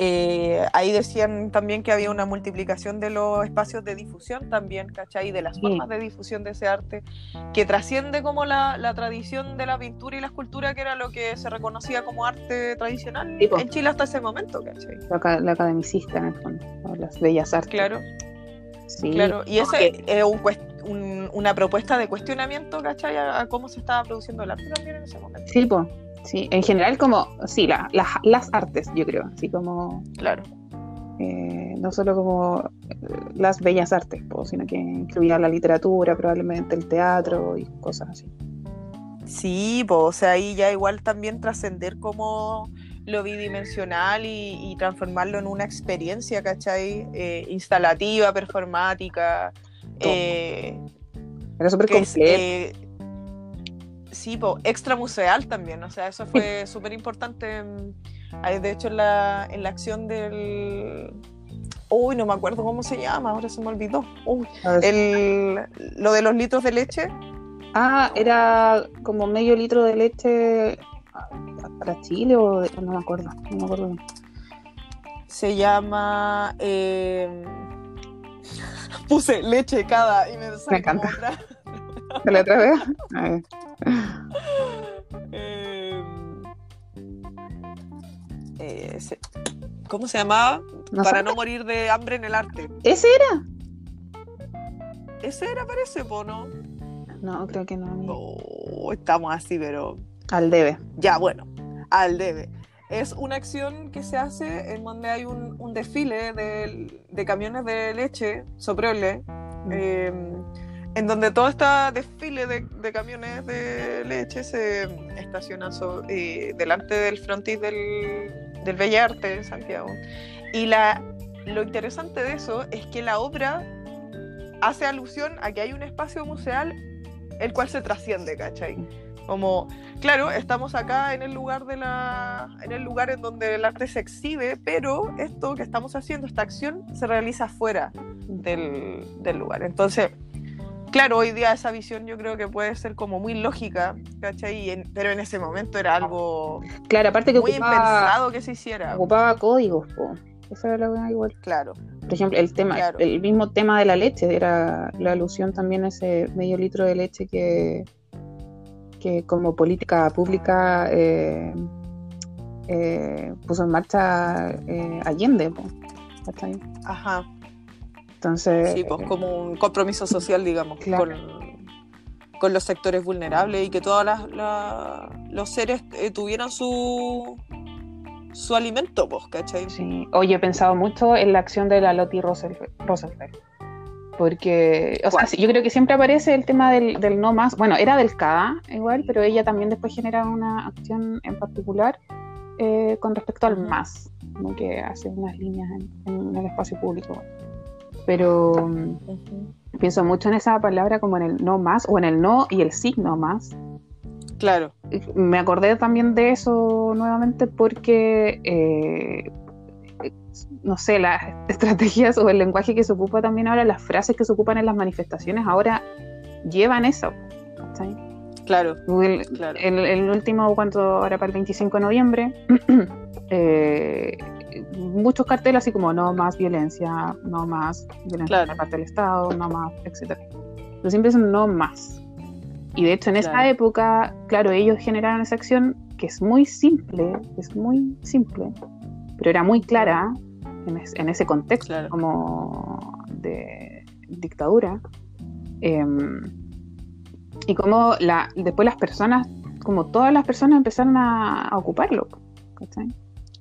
eh, ahí decían también que había una multiplicación de los espacios de difusión también, ¿cachai? De las formas de difusión de ese arte, que trasciende como la, tradición de la pintura y la escultura, que era lo que se reconocía como arte tradicional en Chile hasta ese momento, ¿cachai? La, academicista, en el fondo, las bellas artes. Claro. Sí. Claro, y ese es una propuesta de cuestionamiento, ¿cachai? A, cómo se estaba produciendo el arte también en ese momento. Sí, pues Sí, en general como, sí, la, las artes, yo creo, así como... Claro. Eh, no solo como eh, las bellas artes, sino que incluía la literatura, probablemente el teatro y cosas así. Sí, pues, o sea, ahí ya igual también trascender como lo bidimensional y, transformarlo en una experiencia, ¿cachai? Eh, instalativa, performática. Era súper completo sí, extra museal también, o sea, eso fue (laughs) súper importante. De hecho, en la, en la acción del... Uy, no me acuerdo cómo se llama, ahora se me olvidó. Uy, el, lo de los litros de leche. Ah, era como medio litro de leche para Chile o no me acuerdo, no me acuerdo. Se llama... Em, (laughs) puse leche cada y me, me encanta. ¿De la otra vez? A ver. Eh, ¿Cómo se llamaba? Para no morir de hambre en el arte. ¿Ese era? Ese era, parece, ¿po no? No, creo que no. Oh, estamos así, pero. Al debe. Ya, bueno, al debe. Es una acción que se hace en donde hay un, desfile de, camiones de leche, soprole, mm. em, en donde todo este desfile de, camiones de leche se estacionan eh, delante del frontis del, del Bellarte en Santiago. Y lo interesante de eso es que la obra hace alusión a que hay un espacio museal el cual se trasciende, ¿cachai? Como, claro, estamos acá en el lugar de la, en el lugar en donde el arte se exhibe, pero esto que estamos haciendo, esta acción, se realiza fuera del, del lugar. Entonces, claro, hoy día esa visión yo creo que puede ser como muy lógica, ¿cachai? pero en ese momento era algo claro, aparte que muy impensado que se hiciera. Ocupaba códigos, po. Era igual. Claro. Por ejemplo, el tema, el mismo tema de la leche, era la alusión también a ese medio litro de leche que, que como política pública eh, eh, puso en marcha eh, Allende, po. ¿cachai? Ajá. Entonces. Sí, pues como un compromiso social, digamos, con, los sectores vulnerables y que todos los seres eh, tuvieran su su alimento, pues, ¿cachai? Sí. Oye, he pensado mucho en la acción de la Lottie Rosenfeld. Porque, o sea, yo creo que siempre aparece el tema del, no más. Bueno, era del CA igual, pero ella también después genera una acción en particular eh, con respecto al más, como que hace unas líneas en el espacio público pero pienso mucho en esa palabra como en el no más o en el no y el signo más. Claro. Me acordé también de eso nuevamente porque, eh, no sé, las estrategias o el lenguaje que se ocupa también ahora, las frases que se ocupan en las manifestaciones ahora llevan eso. Claro. El, claro. el, último, cuando ahora para el 25 de noviembre, (clears throat) eh, muchos carteles así como no más violencia, no más violencia por parte del Estado, no más, etcétera. Pero siempre son no más. Y de hecho en esa época, claro, ellos generaron esa acción que es muy simple, es muy simple, pero era muy clara en, ese contexto como de dictadura. Em, y como la, después las personas, como todas las personas empezaron a, ocuparlo.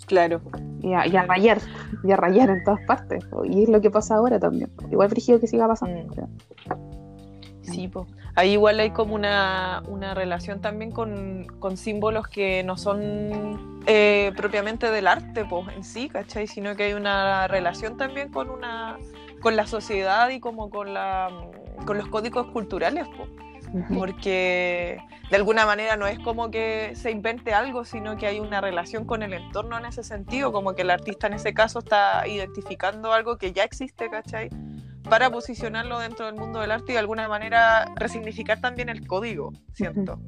Claro. Y a, rayar, y a rayar en todas partes. Y es lo que pasa ahora también. Igual frigido que siga pasando. Mm. Sí, pues. Ahí igual hay como una, una relación también con, con, símbolos que no son eh, propiamente del arte, pues, en sí, ¿cachai? Sino que hay una relación también con una con la sociedad y como con la con los códigos culturales, pues. Porque de alguna manera no es como que se invente algo, sino que hay una relación con el entorno en ese sentido, como que el artista en ese caso está identificando algo que ya existe, ¿cachai? para posicionarlo dentro del mundo del arte y de alguna manera resignificar también el código, siento.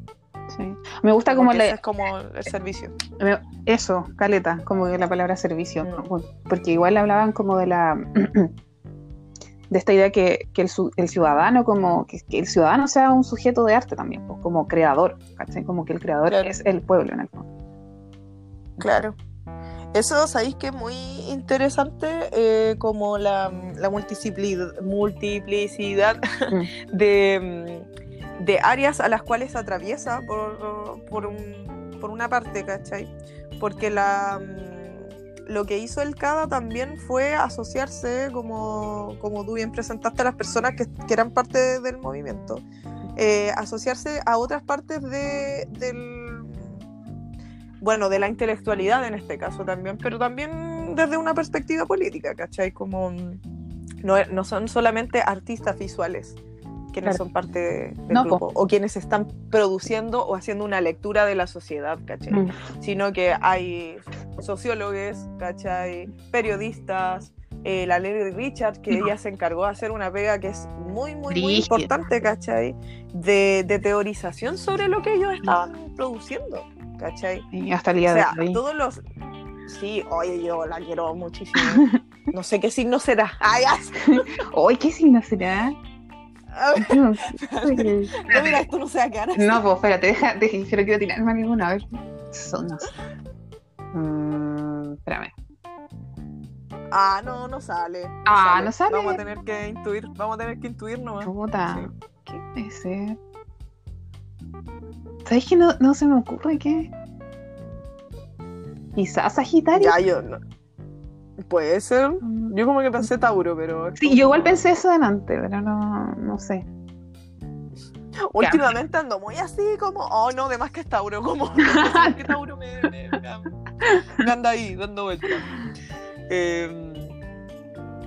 Sí. Me gusta como le... es como el servicio. Eso, caleta, como la palabra servicio. Mm. Porque igual hablaban como de la (clears throat) de esta idea que, que el, ciudadano como que, el ciudadano sea un sujeto de arte también, pues, como creador, ¿cachai? Como que el creador es el pueblo en el fondo. Claro. Eso sabéis que es muy interesante, eh, como la, la multiplicidad mm. de, de, áreas a las cuales atraviesa por, por, un, por una parte, ¿cachai? Porque la, mm, lo que hizo el CADA también fue asociarse, como, como tú bien presentaste, a las personas que, que eran parte del movimiento, eh, asociarse a otras partes de, del bueno, de la intelectualidad en este caso también, pero también desde una perspectiva política, ¿cachai? Como mm, no, son solamente artistas visuales quienes son parte del grupo, o quienes están produciendo o haciendo una lectura de la sociedad, ¿cachai? Mm. Sino que hay sociólogos, ¿cachai? Periodistas, eh, la Lady Richard, que ella se encargó de hacer una pega que es muy, muy, muy importante, ¿cachai? De, de, teorización sobre lo que ellos estaban produciendo. ¿cachai? Y hasta el día o sea, todos los... Sí, oye, yo la quiero muchísimo. (laughs) No sé qué signo será. ¡Ay, (laughs) Oye, ¿qué signo será? (laughs) No, mira, esto no se va a No, pues espérate, deja, deja, yo no quiero tirarme a ninguno, a ver. Son, no sé. Mm, espérame. Ah, no, no sale. ah, no sale. Vamos a tener que intuir, vamos a tener que intuir nomás. Puta, ¿qué puede ser? ¿Sabes que no, no se me ocurre qué? Quizás Sagitario. Ya, yo no. Puede ser. Mm. Yo como que pensé Tauro, pero. Sí, yo igual pensé eso delante, pero no, no sé. Últimamente ando muy así como, oh no, de más que es Tauro, como que Tauro me, me, me, anda ahí dando vueltas. Eh,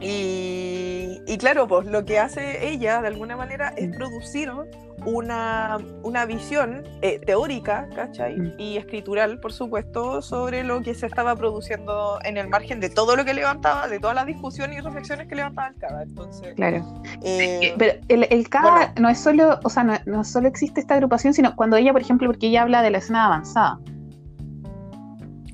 y, y, claro, pues lo que hace ella de alguna manera es producir una, una visión eh, teórica, ¿cachai? Mm. Y escritural, por supuesto, sobre lo que se estaba produciendo en el margen de todo lo que levantaba, de todas las discusiones y reflexiones que levantaba el CADA. Entonces, claro. Eh, Pero el, el CADA no es solo, o sea, no, no solo existe esta agrupación, sino cuando ella, por ejemplo, porque ella habla de la escena avanzada.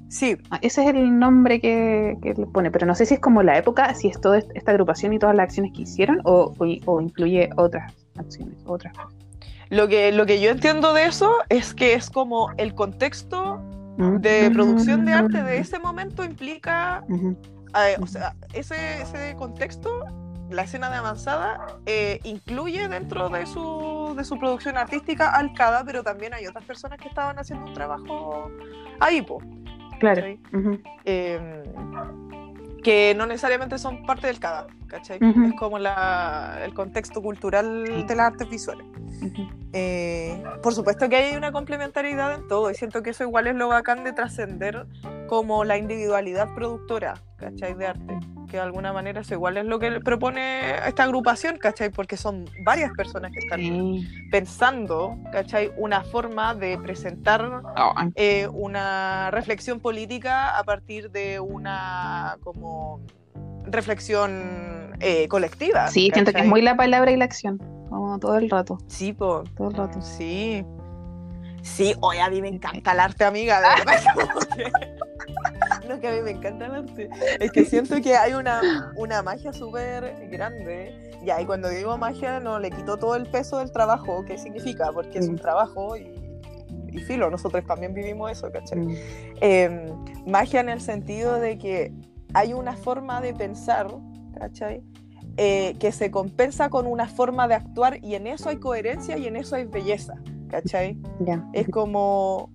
Sí. Ah, ese es el nombre que, le pone, pero no sé si es como la época, si es toda esta agrupación y todas las acciones que hicieron o, o incluye otras acciones, otras cosas. Lo que, lo que yo entiendo de eso es que es como el contexto de producción de arte de ese momento implica, eh, o sea, ese, ese contexto, la escena de avanzada, eh, incluye dentro de su, de su producción artística al CADA, pero también hay otras personas que estaban haciendo un trabajo ahí, po. Claro. que no necesariamente son parte del CADA, ¿cachai? Es como la, el contexto cultural de las artes visuales. Eh, por supuesto que hay una complementariedad en todo, y siento que eso igual es lo bacán de trascender como la individualidad productora, ¿cachai? De arte, que de alguna manera eso igual es lo que propone esta agrupación, ¿cachai? Porque son varias personas que están pensando, ¿cachai? Una forma de presentar ah, eh, una reflexión política a partir de una como reflexión eh, colectiva. Sí, siento que es muy la palabra y la acción, como todo el rato. Sí, po. todo el rato. Sí. Sí, hoy a mí me encanta el arte, amiga, de verdad. (laughs) no que a mí me encanta el arte. Es que siento que hay una, una magia súper grande. Ya, y cuando digo magia, no le quito todo el peso del trabajo, ¿qué significa? Porque es un mm. trabajo y, y filo, nosotros también vivimos eso, ¿cachai? Mm. Em, magia en el sentido de que hay una forma de pensar, ¿cachai? Eh, que se compensa con una forma de actuar y en eso hay coherencia y en eso hay belleza, ¿cachai? Es como,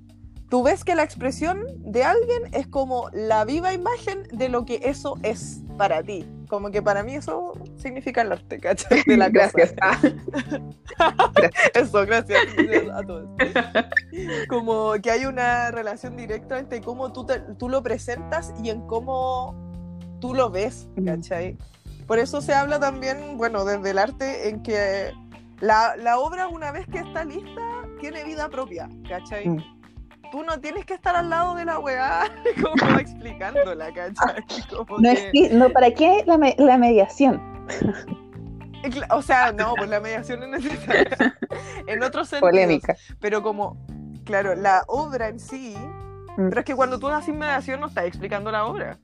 tú ves que la expresión de alguien es como la viva imagen de lo que eso es para ti, como que para mí eso significa el arte, ¿cachai? De la (laughs) Gracias. (laughs) Eso, gracias, gracias a todos. Como que hay una relación directa entre cómo tú, te- tú lo presentas y en cómo tú lo ves. ¿cachai? Por eso se habla también, bueno, desde el arte, en que la, la obra una vez que está lista tiene vida propia, ¿cachai? Mm. Tú no tienes que estar al lado de la weá (laughs) como (laughs) explicándola, ¿cachai? Como No que- es no, ¿Para qué la, me- la mediación? Cla- O sea, no, pues la mediación es necesaria. (laughs) en otros sentidos. Polémica. Pero como, claro, la obra en sí. Mm. Pero es que cuando tú haces mediación no estás explicando la obra.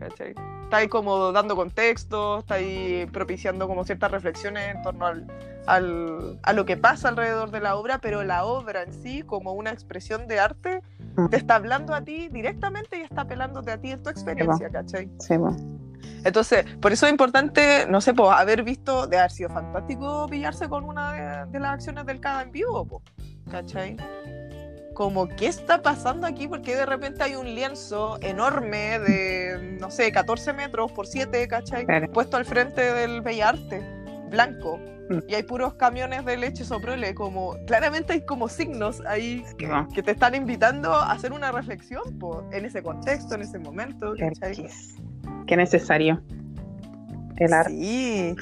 ¿Cachai? Estás ahí como dando contexto, estás ahí propiciando como ciertas reflexiones en torno al, al- a lo que pasa alrededor de la obra, pero la obra en sí, como una expresión de arte, Mm. te está hablando a ti directamente y está apelándote a ti en tu experiencia, ¿cachai? Sí, po. Entonces, por eso es importante, no sé, pues, haber visto, de haber sido fantástico pillarse con una de, de las acciones del cada en vivo, po, ¿cachai? Como, ¿qué está pasando aquí? Porque de repente hay un lienzo enorme de, no sé, 14 metros por 7, ¿cachai? Claro. Puesto al frente del Bellarte, blanco. Mm. Y hay puros camiones de leche soprole, como, claramente hay como signos ahí que te están invitando a hacer una reflexión, po, en ese contexto, en ese momento, ¿cachai? Qué, qué necesario. El arte. Sí,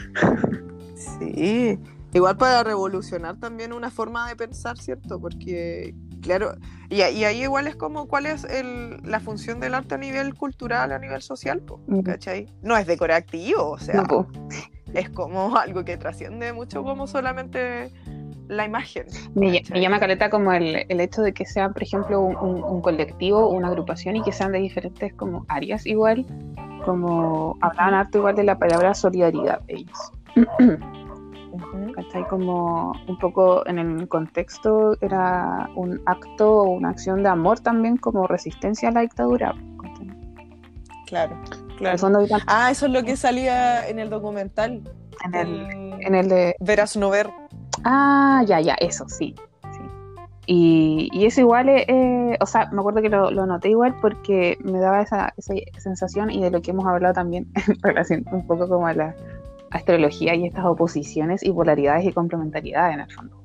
(laughs) sí. Igual para revolucionar también una forma de pensar, ¿cierto? Porque, claro, y, y ahí igual es como cuál es el- la función del arte a nivel cultural, a nivel social, po, Ujú. ¿cachai? No es decorativo, o sea, No, es como (laughs) algo que trasciende mucho como solamente la imagen. Me, me llama caleta como el, el hecho de que sea, por ejemplo, un, un- un colectivo, una agrupación y que sean de diferentes como áreas igual, como hablaban harto igual de la palabra solidaridad ellos. (clears throat) ¿Cachai? Como un poco en el contexto era un acto o una acción de amor también como resistencia a la dictadura. ¿cachai? Claro, claro. fondo iban Ah, eso es lo que salía en el documental. en el, en el de Verás no ver. Ah, ya, ya, eso, sí. sí. Y, y eso igual, eh, eh, o sea, me acuerdo que lo, lo noté igual porque me daba esa, esa sensación y de lo que hemos hablado también (laughs) en relación un poco como a la astrología y estas oposiciones y polaridades y complementariedades en el fondo.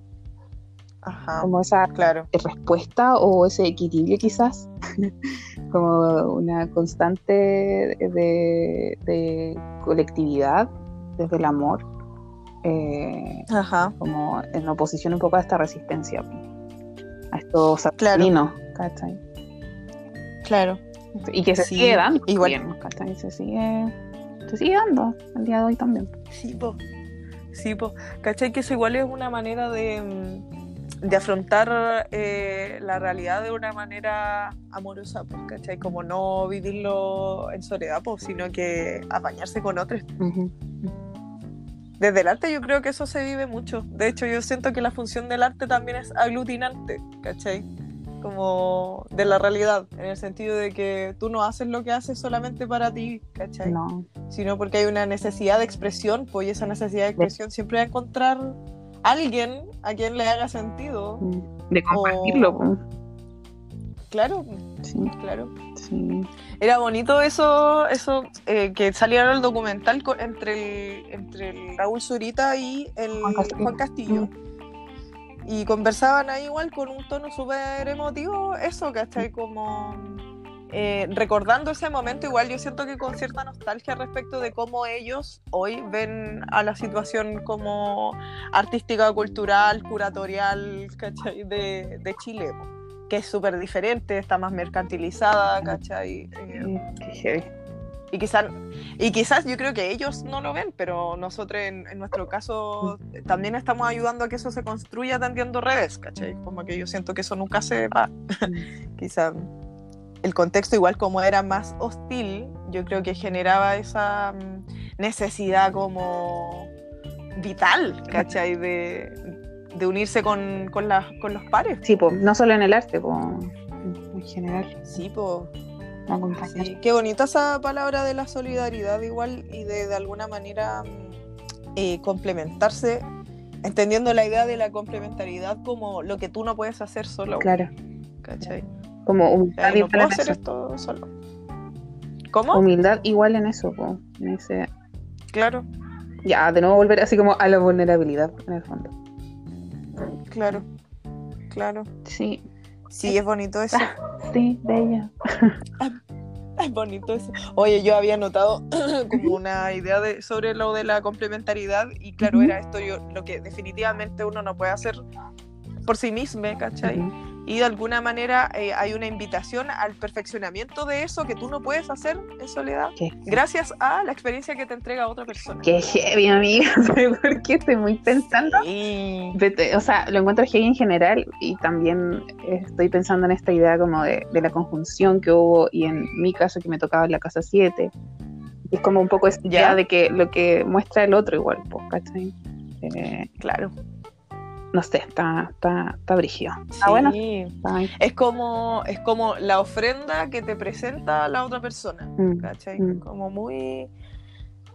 Ajá, Como esa claro. respuesta o ese equilibrio quizás, (laughs) como una constante de, de colectividad desde el amor, eh, Ajá. como en oposición un poco a esta resistencia, a estos Claro. asesinos, ¿cachai? Claro. Y que se Sí, sigue dando, igual. bien, ¿cachai? Se sigue, se sigue dando el día de hoy también. Sí, po. Sí, po. ¿Cachai? Que eso igual es una manera de, mm, de afrontar eh, la realidad de una manera amorosa, pues, ¿cachai? Como no vivirlo en soledad, pues, sino que apañarse con otros. Desde el arte yo creo que eso se vive mucho. De hecho, yo siento que la función del arte también es aglutinante, ¿cachai? Como de la realidad, en el sentido de que tú no haces lo que haces solamente para ti, ¿cachai? No, sino porque hay una necesidad de expresión, pues y esa necesidad de expresión siempre va a encontrar alguien a quien le haga sentido. de compartirlo, O- pues. Claro, sí, claro. sí. Era bonito eso, eso eh, que saliera el documental entre el, entre el Raúl Zurita y el Juan Juan Castillo. Castillo. Y conversaban ahí igual con un tono súper emotivo, eso, ¿cachai? Como eh, recordando ese momento, igual yo siento que con cierta nostalgia respecto de cómo ellos hoy ven a la situación como artística, cultural, curatorial, ¿cachai? De, de Chile, que es súper diferente, está más mercantilizada, ¿cachai? Eh. Y quizás y quizás yo creo que ellos no lo ven, pero nosotros en, en nuestro caso también estamos ayudando a que eso se construya tendiendo redes, ¿cachai? Como que yo siento que eso nunca se va. (laughs) Quizás el contexto igual como era más hostil, yo creo que generaba esa mm, necesidad como vital, ¿cachai? De, de unirse con, con, las- con los pares. Sí, pues, no solo en el arte, pues, en general, Sí, pues acompañar. Sí, qué bonita esa palabra de la solidaridad igual y de, de alguna manera mm, eh, complementarse, entendiendo la idea de la complementariedad como lo que tú no puedes hacer solo. Claro, ¿cachai? como O humildad sea, no puedo hacer eso. esto solo. ¿Cómo? Humildad igual en eso, po, en ese Claro. Ya, de nuevo volver así como a la vulnerabilidad, en el fondo. Claro. Claro. Sí. Sí, es bonito eso. (laughs) Sí, bella. Es bonito eso. Oye, yo había notado (clears throat) como una idea de, sobre lo de la complementariedad y claro, era esto yo, lo que definitivamente uno no puede hacer por sí mismo, ¿cachai? Y de alguna manera eh, hay una invitación al perfeccionamiento de eso que tú no puedes hacer en soledad Qué, gracias a la experiencia que te entrega otra persona. qué heavy, amiga. (laughs) Porque estoy muy pensando. Sí. O sea, lo encuentro heavy en general y también estoy pensando en esta idea como de, de la conjunción que hubo y en mi caso que me tocaba en la casa 7. Es como un poco esa Ya. idea de que lo que muestra el otro igual, ¿cachai? Eh, Claro. No sé, está, está, está brígido. Sí. Está bueno. Está ahí. Es como, es como la ofrenda que te presenta la otra persona. Mm, ¿cachai? Mm. Como muy,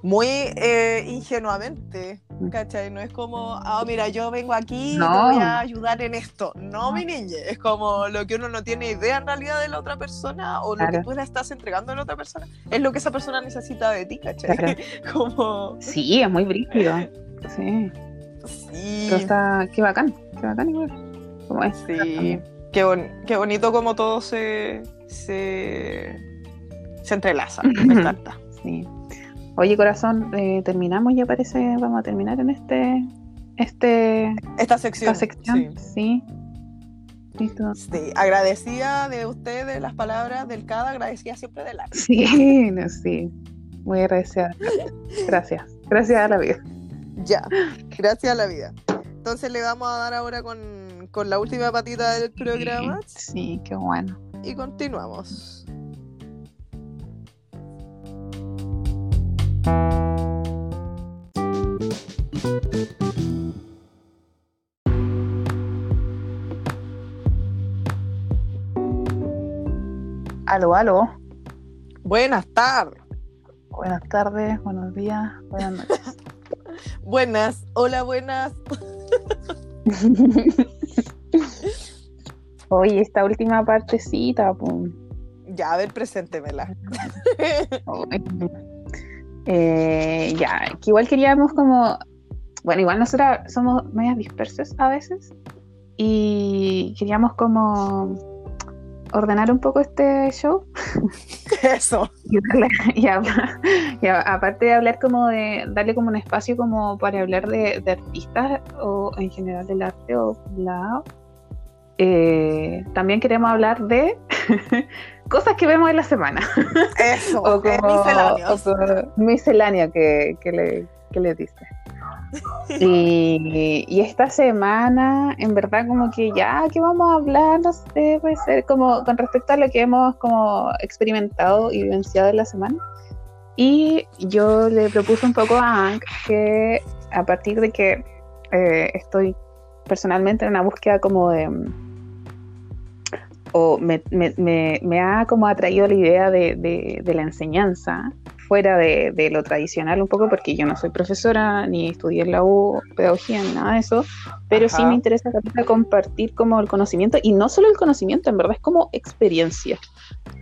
muy eh, ingenuamente, Mm. ¿cachai? No es como, ah, mira, yo vengo aquí y No. te voy a ayudar en esto. No, mi niña, es como lo que uno no tiene idea en realidad de la otra persona o lo que tú le estás entregando a la otra persona, es lo que esa persona necesita de ti, ¿cachai? Claro. (laughs) como, Sí, es muy brígido. Sí, sí, pero está, qué bacán, qué bacán igual. Como es. sí. Qué, bon- qué bonito como todo se, se, se entrelaza, me encanta. Sí. Oye, corazón, eh, terminamos ya parece, vamos a terminar en este, este, Esta sección. esta sección. sí. Sí. Listo. Sí, agradecida de ustedes las palabras del cada, agradecida siempre del arte. Sí, (laughs) no, sí. Muy agradecida. Gracias. Gracias a la vida. Ya, gracias a la vida. Entonces le vamos a dar ahora con, con la última patita del programa Sí, qué bueno. y continuamos. Aló, aló. Buenas tardes. Buenas tardes, buenos días, buenas noches. (laughs) Buenas, hola, buenas. (laughs) Oye, esta última partecita, pum. Ya, a ver, preséntemela. Eh, ya, que igual queríamos como, bueno, igual nosotras somos medias dispersas a veces y queríamos como ordenar un poco este show (laughs) Eso. y, darle- y a- y a- aparte de hablar como de, darle como un espacio como para hablar de, de artistas o en general del arte o bla, eh, también queremos hablar de (laughs) cosas que vemos en la semana. Eso. (laughs) o es como, misceláneo. o como misceláneo que, que le, que le dice. Y, y esta semana, en verdad, como que ya, que vamos a hablar? No sé, puede ser como con respecto a lo que hemos como experimentado y vivenciado en la semana. Y yo le propuse un poco a Hank que a partir de que eh, estoy personalmente en una búsqueda como de o me, ha como atraído la idea de, de- de la enseñanza fuera de, de lo tradicional un poco, porque yo no soy profesora, ni estudié en la U, pedagogía, ni nada de eso, pero sí Ajá. me interesa compartir como el conocimiento, y no solo el conocimiento, en verdad es como experiencia.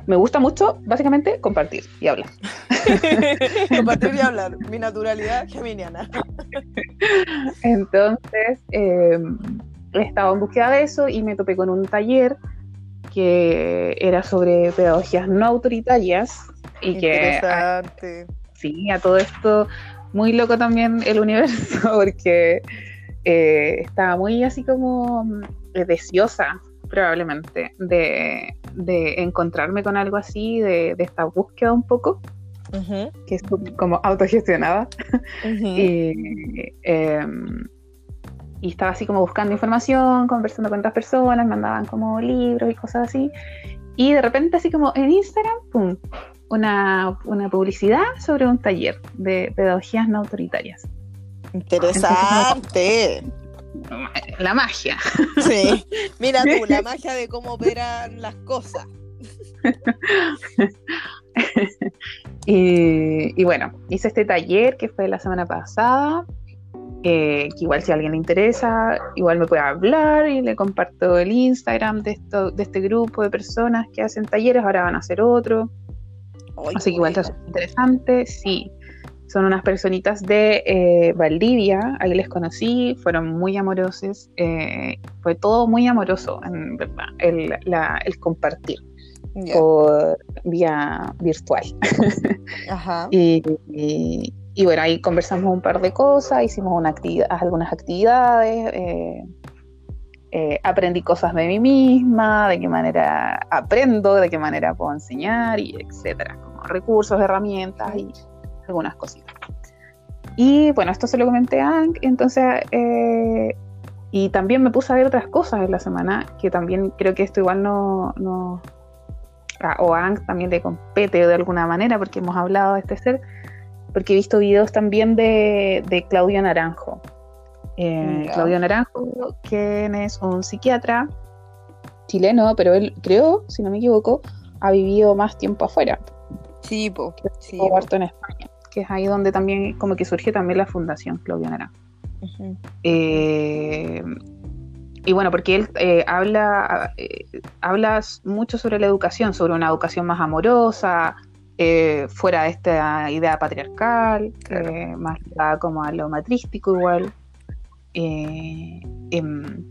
Me gusta mucho, básicamente, compartir y hablar. (laughs) Compartir y hablar. (laughs) Mi naturalidad geminiana. Entonces, eh, he estado en búsqueda de eso y me topé con un taller que era sobre pedagogías no autoritarias y que Interesante. sí, a todo esto, muy loco también el universo, (laughs) porque eh, estaba muy así como mm, deseosa, probablemente, de, de encontrarme con algo así, de, de esta búsqueda un poco, que es como autogestionada. ujú. (laughs) Y, em, y estaba así como buscando información, conversando con otras personas, mandaban como libros y cosas así. Y de repente así como en Instagram, ¡pum! Una, una publicidad sobre un taller de pedagogías no autoritarias. Interesante. La magia. Sí. (laughs) Mira tú, la magia de cómo operan las cosas. (laughs) Y, y bueno, hice este taller que fue la semana pasada. Eh, que igual si a alguien le interesa, igual me puede hablar y le comparto el Instagram de, esto, de este grupo de personas que hacen talleres, ahora van a hacer otro. Así que igual está interesante, sí. son unas personitas de eh, Valdivia, ahí les conocí, fueron muy amorosos, eh, fue todo muy amoroso, en verdad, el, la- el compartir por vía virtual. (laughs) Ajá. Y, y- y bueno, ahí conversamos un par de cosas, hicimos una actividad, algunas actividades, eh, eh, aprendí cosas de mí misma, de qué manera aprendo, de qué manera puedo enseñar, y etcétera, como recursos, herramientas y algunas cositas. Y bueno, esto se lo comenté a Ang, entonces, eh, y también me puse a ver otras cosas en la semana, que también creo que esto igual no, no a- o a también le compete de alguna manera, porque hemos hablado de este ser, porque he visto videos también de, de Claudio Naranjo. Eh. Claudio Naranjo, quien es un psiquiatra chileno, pero él creo, si no me equivoco, ha vivido más tiempo afuera, Sí, po. Sí, po. en España, que es ahí donde también como que surge también la fundación Claudio Naranjo. Eh, y bueno, porque él eh, habla, eh, habla mucho sobre la educación, sobre una educación más amorosa, eh, fuera de esta idea patriarcal, Claro. eh, más como a lo matrístico igual. Eh, em,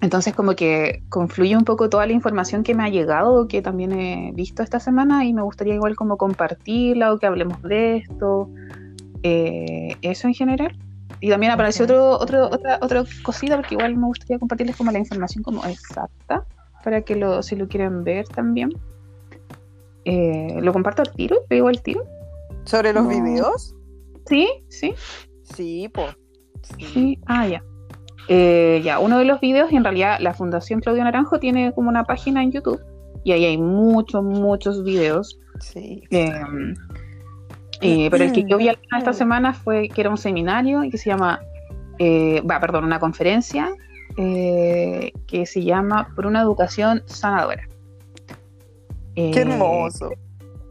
entonces como que confluye un poco toda la información que me ha llegado, que también he visto esta semana y me gustaría igual como compartirla o que hablemos de esto. Eh, eso en general. Y también apareció Ujú. otro, otro, otra, otra cosita, porque igual me gustaría compartirles como la información como exacta, para que lo, si lo quieren ver también. Eh, lo comparto al tiro, le digo al tiro. ¿Sobre los No. videos? Sí, sí, Sí, po. Sí. sí. Ah, ya. Eh, ya, uno de los videos, y en realidad la Fundación Claudio Naranjo tiene como una página en YouTube, y ahí hay muchos, muchos videos. Sí. Eh, eh, pero el que yo vi esta semana fue que era un seminario y que se llama, eh, va, perdón, una conferencia eh, que se llama Por una educación sanadora. Eh, Qué hermoso.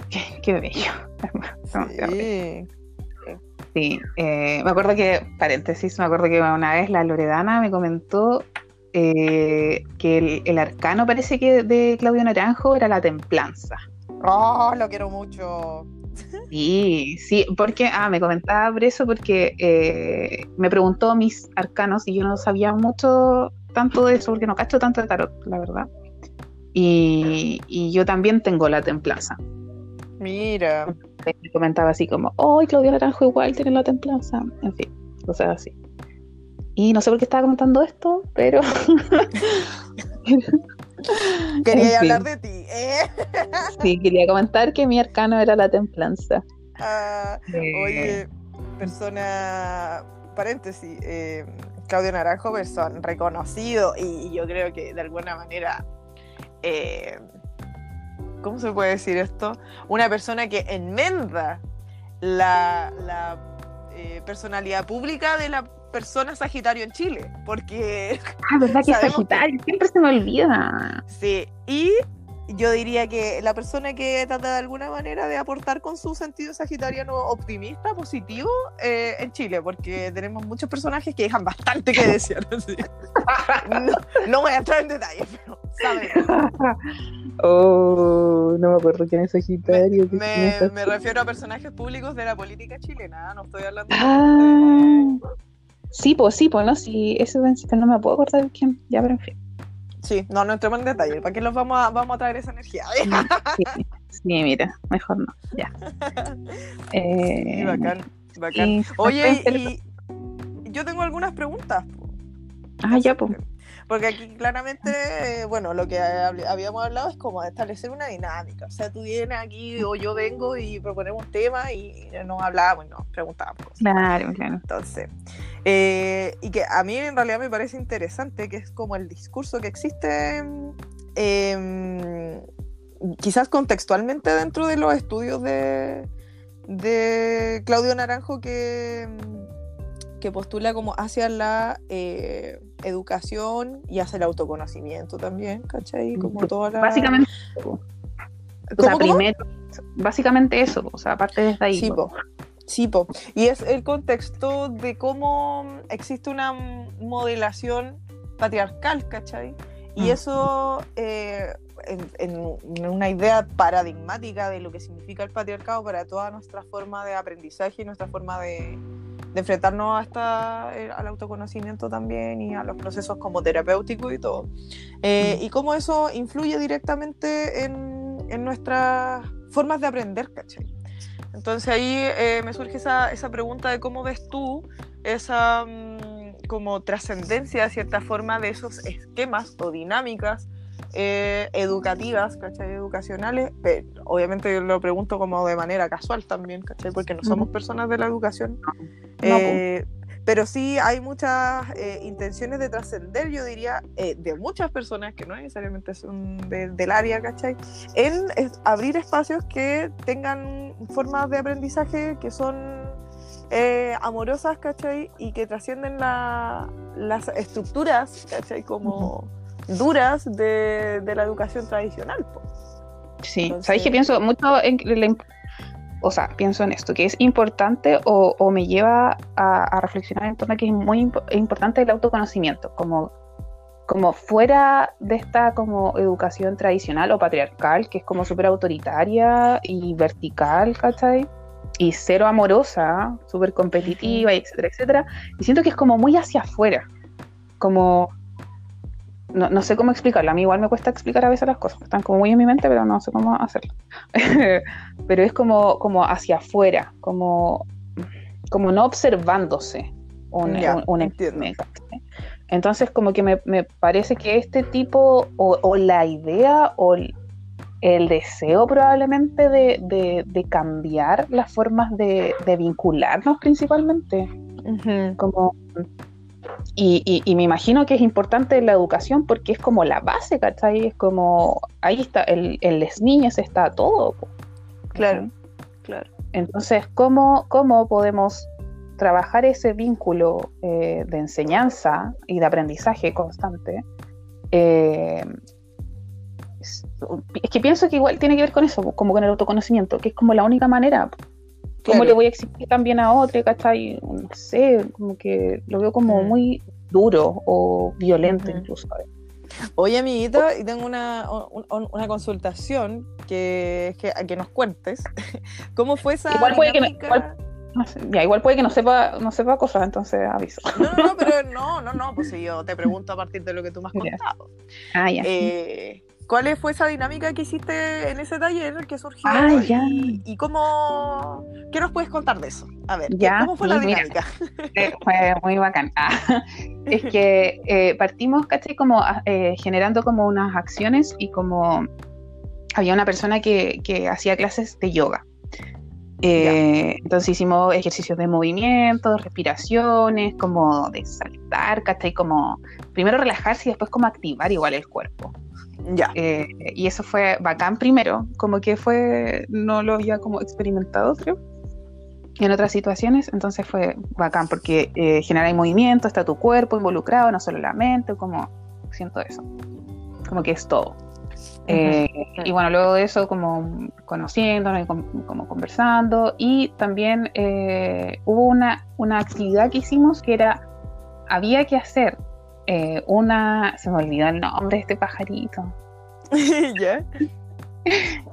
Qué, qué bello. (laughs) Sí. Sí, eh, me acuerdo que, paréntesis, me acuerdo que una vez la Loredana me comentó eh, que el, el arcano parece que de Claudio Naranjo era la templanza. Oh, lo quiero mucho. Sí, sí, porque, ah, me comentaba por eso, porque eh, me preguntó mis arcanos y yo no sabía mucho tanto de eso, porque no cacho tanto de tarot, la verdad. Y, y yo también tengo la templanza. Mira. Me comentaba así como, oh, Claudia Naranjo igual tiene la templanza. En fin, cosas así. Y no sé por qué estaba comentando esto, pero. (laughs) Quería En fin. hablar de ti. ¿eh? (laughs) sí, quería comentar que mi arcano era la templanza. Ah, Eh, oye, persona, paréntesis, eh, Claudio Naranjo, persona reconocido y yo creo que de alguna manera, eh, ¿cómo se puede decir esto? Una persona que enmenda la, la, eh, personalidad pública de la persona Sagitario en Chile, porque Ah, ¿verdad que es (laughs) sabemos que- Sagitario? Siempre se me olvida. Sí, y yo diría que la persona que trata de alguna manera de aportar con su sentido sagitariano optimista, positivo, eh, en Chile, porque tenemos muchos personajes que dejan bastante que desear. (laughs) así. No, no voy a entrar en detalles, pero sabemos. (laughs) oh, no me acuerdo quién es Sagitario. Me, refiero a personajes públicos de la política chilena, no estoy hablando Ah, sí, pues sí, pues no, sí, eso no me puedo acordar de quién. Ya, pero en fin. Sí, no, no entremos en detalle, ¿para qué los vamos a, vamos a traer esa energía? Sí, (laughs) sí, mira, mejor no, ya. Eh, Sí, bacán, bacán. y- Oye, y yo tengo algunas preguntas. Ah, ya, pues. Porque aquí claramente, eh, bueno, lo que hab- habíamos hablado es como establecer una dinámica. O sea, tú vienes aquí o yo vengo y proponemos un tema y nos hablábamos y nos preguntábamos. Claro, claro. Entonces, eh, y que a mí en realidad me parece interesante, que es como el discurso que existe, eh, quizás contextualmente dentro de los estudios de, de Claudio Naranjo, que, que postula como hacia la eh, educación y hacia el autoconocimiento también, ¿cachai? Como toda la... Básicamente, básicamente eso, o sea, aparte desde ahí. Sí, po. po. Sí, po. Y es el contexto de cómo existe una modelación patriarcal, ¿cachai? Y Mm. eso, eh, en, una idea paradigmática de lo que significa el patriarcado para toda nuestra forma de aprendizaje y nuestra forma de, enfrentarnos hasta eh, al autoconocimiento también y a los procesos como terapéuticos y todo. Eh, y cómo eso influye directamente en, en, nuestras formas de aprender, ¿cachai? Entonces ahí eh, me surge esa, esa, pregunta de cómo ves tú esa mm, como trascendencia de cierta forma de esos esquemas o dinámicas eh, educativas, ¿cachai? Educacionales. obviamente lo pregunto como de manera casual también, ¿cachai? Porque no somos personas de la educación. Eh, pero sí hay muchas eh, intenciones de trascender, yo diría, de muchas personas que no necesariamente son del área, ¿cachai? En abrir espacios que tengan formas de aprendizaje que son amorosas, ¿cachai? Y que trascienden las estructuras, ¿cachai? Como duras de, la educación tradicional. Sí, ¿sabéis que pienso mucho en o sea, pienso en esto, que es importante o, me lleva a, reflexionar en torno a que es muy importante el autoconocimiento, como, como fuera de esta como educación tradicional o patriarcal, que es como súper autoritaria y vertical, ¿cachai? Y cero amorosa, súper competitiva, etcétera, etcétera. Y siento que es como muy hacia afuera, como no, no, sé cómo explicarlo. A mí igual me cuesta explicar a veces las cosas. Están como muy en mi mente, pero no sé cómo hacerlo. (laughs) pero es como, como hacia afuera, como, como no observándose un, un, Entonces, como que me, me, parece que este tipo, o, o la idea, o el, deseo probablemente de, de, de, cambiar las formas de, de vincularnos principalmente. Como y, y, me imagino que es importante la educación porque es como la base, ¿cachai? Es como, ahí está, en las niñas está todo. Claro, claro. Entonces, ¿cómo, cómo podemos trabajar ese vínculo eh, de enseñanza y de aprendizaje constante? Eh, es, que pienso que igual tiene que ver con eso, como con el autoconocimiento, que es como la única manera. ¿Cómo le voy a exigir también a otro, cachai? No sé, como que lo veo como muy duro o violento incluso. Oye, amiguita, y tengo una, una consultación que, que, que nos cuentes. (laughs) ¿Cómo fue esa igual puede que igual, ya, igual puede que no sepa, no sepa cosas, entonces aviso. No, no, no, pero (laughs) no, no, no, pues si yo te pregunto a partir de lo que tú me has contado. Ah, ya. Eh, ¿Cuál fue esa dinámica que hiciste en ese taller que surgió? Ah, y, cómo. ¿Qué nos puedes contar de eso? A ver, ¿cómo fue la dinámica? Eh, fue muy bacán. Ah, (laughs) es que eh, partimos, ¿cachai? Como eh, generando como unas acciones y como había una persona que, que hacía clases de yoga. entonces hicimos ejercicios de movimiento, respiraciones, como de saltar, ¿cachai? Como primero relajarse y después como activar igual el cuerpo. Ya. Eh, y eso fue bacán primero, como que fue, no lo había como experimentado, creo, en otras situaciones, entonces fue bacán porque eh, genera movimiento, está tu cuerpo involucrado, no solo la mente, como siento eso, como que es todo. Eh, y bueno, luego de eso, como conociéndonos y como, conversando, y también eh, hubo una, una actividad que hicimos que era, había que hacer eh, una, se me olvidó el nombre de este pajarito. (laughs) ¿Ya?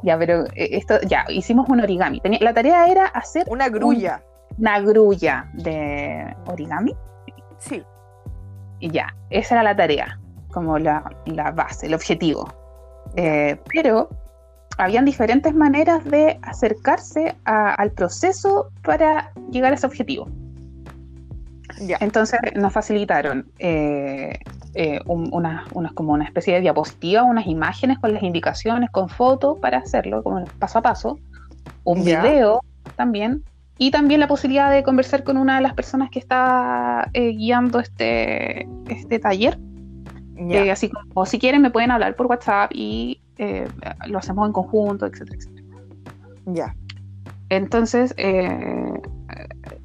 ya, pero eh, esto, ya, hicimos un origami. Tenía, la tarea era hacer... Una grulla. una grulla de origami. Sí. Y ya, esa era la tarea, como la, base, el objetivo. Eh, pero habían diferentes maneras de acercarse al proceso para llegar a ese objetivo. Entonces nos facilitaron eh, eh, como una especie de diapositiva, unas imágenes con las indicaciones, con fotos para hacerlo, como paso a paso, un video también, y también la posibilidad de conversar con una de las personas que está eh, guiando este, este taller. así como si quieren me pueden hablar por WhatsApp y lo hacemos en conjunto, etcétera, etcétera. Ya. Entonces,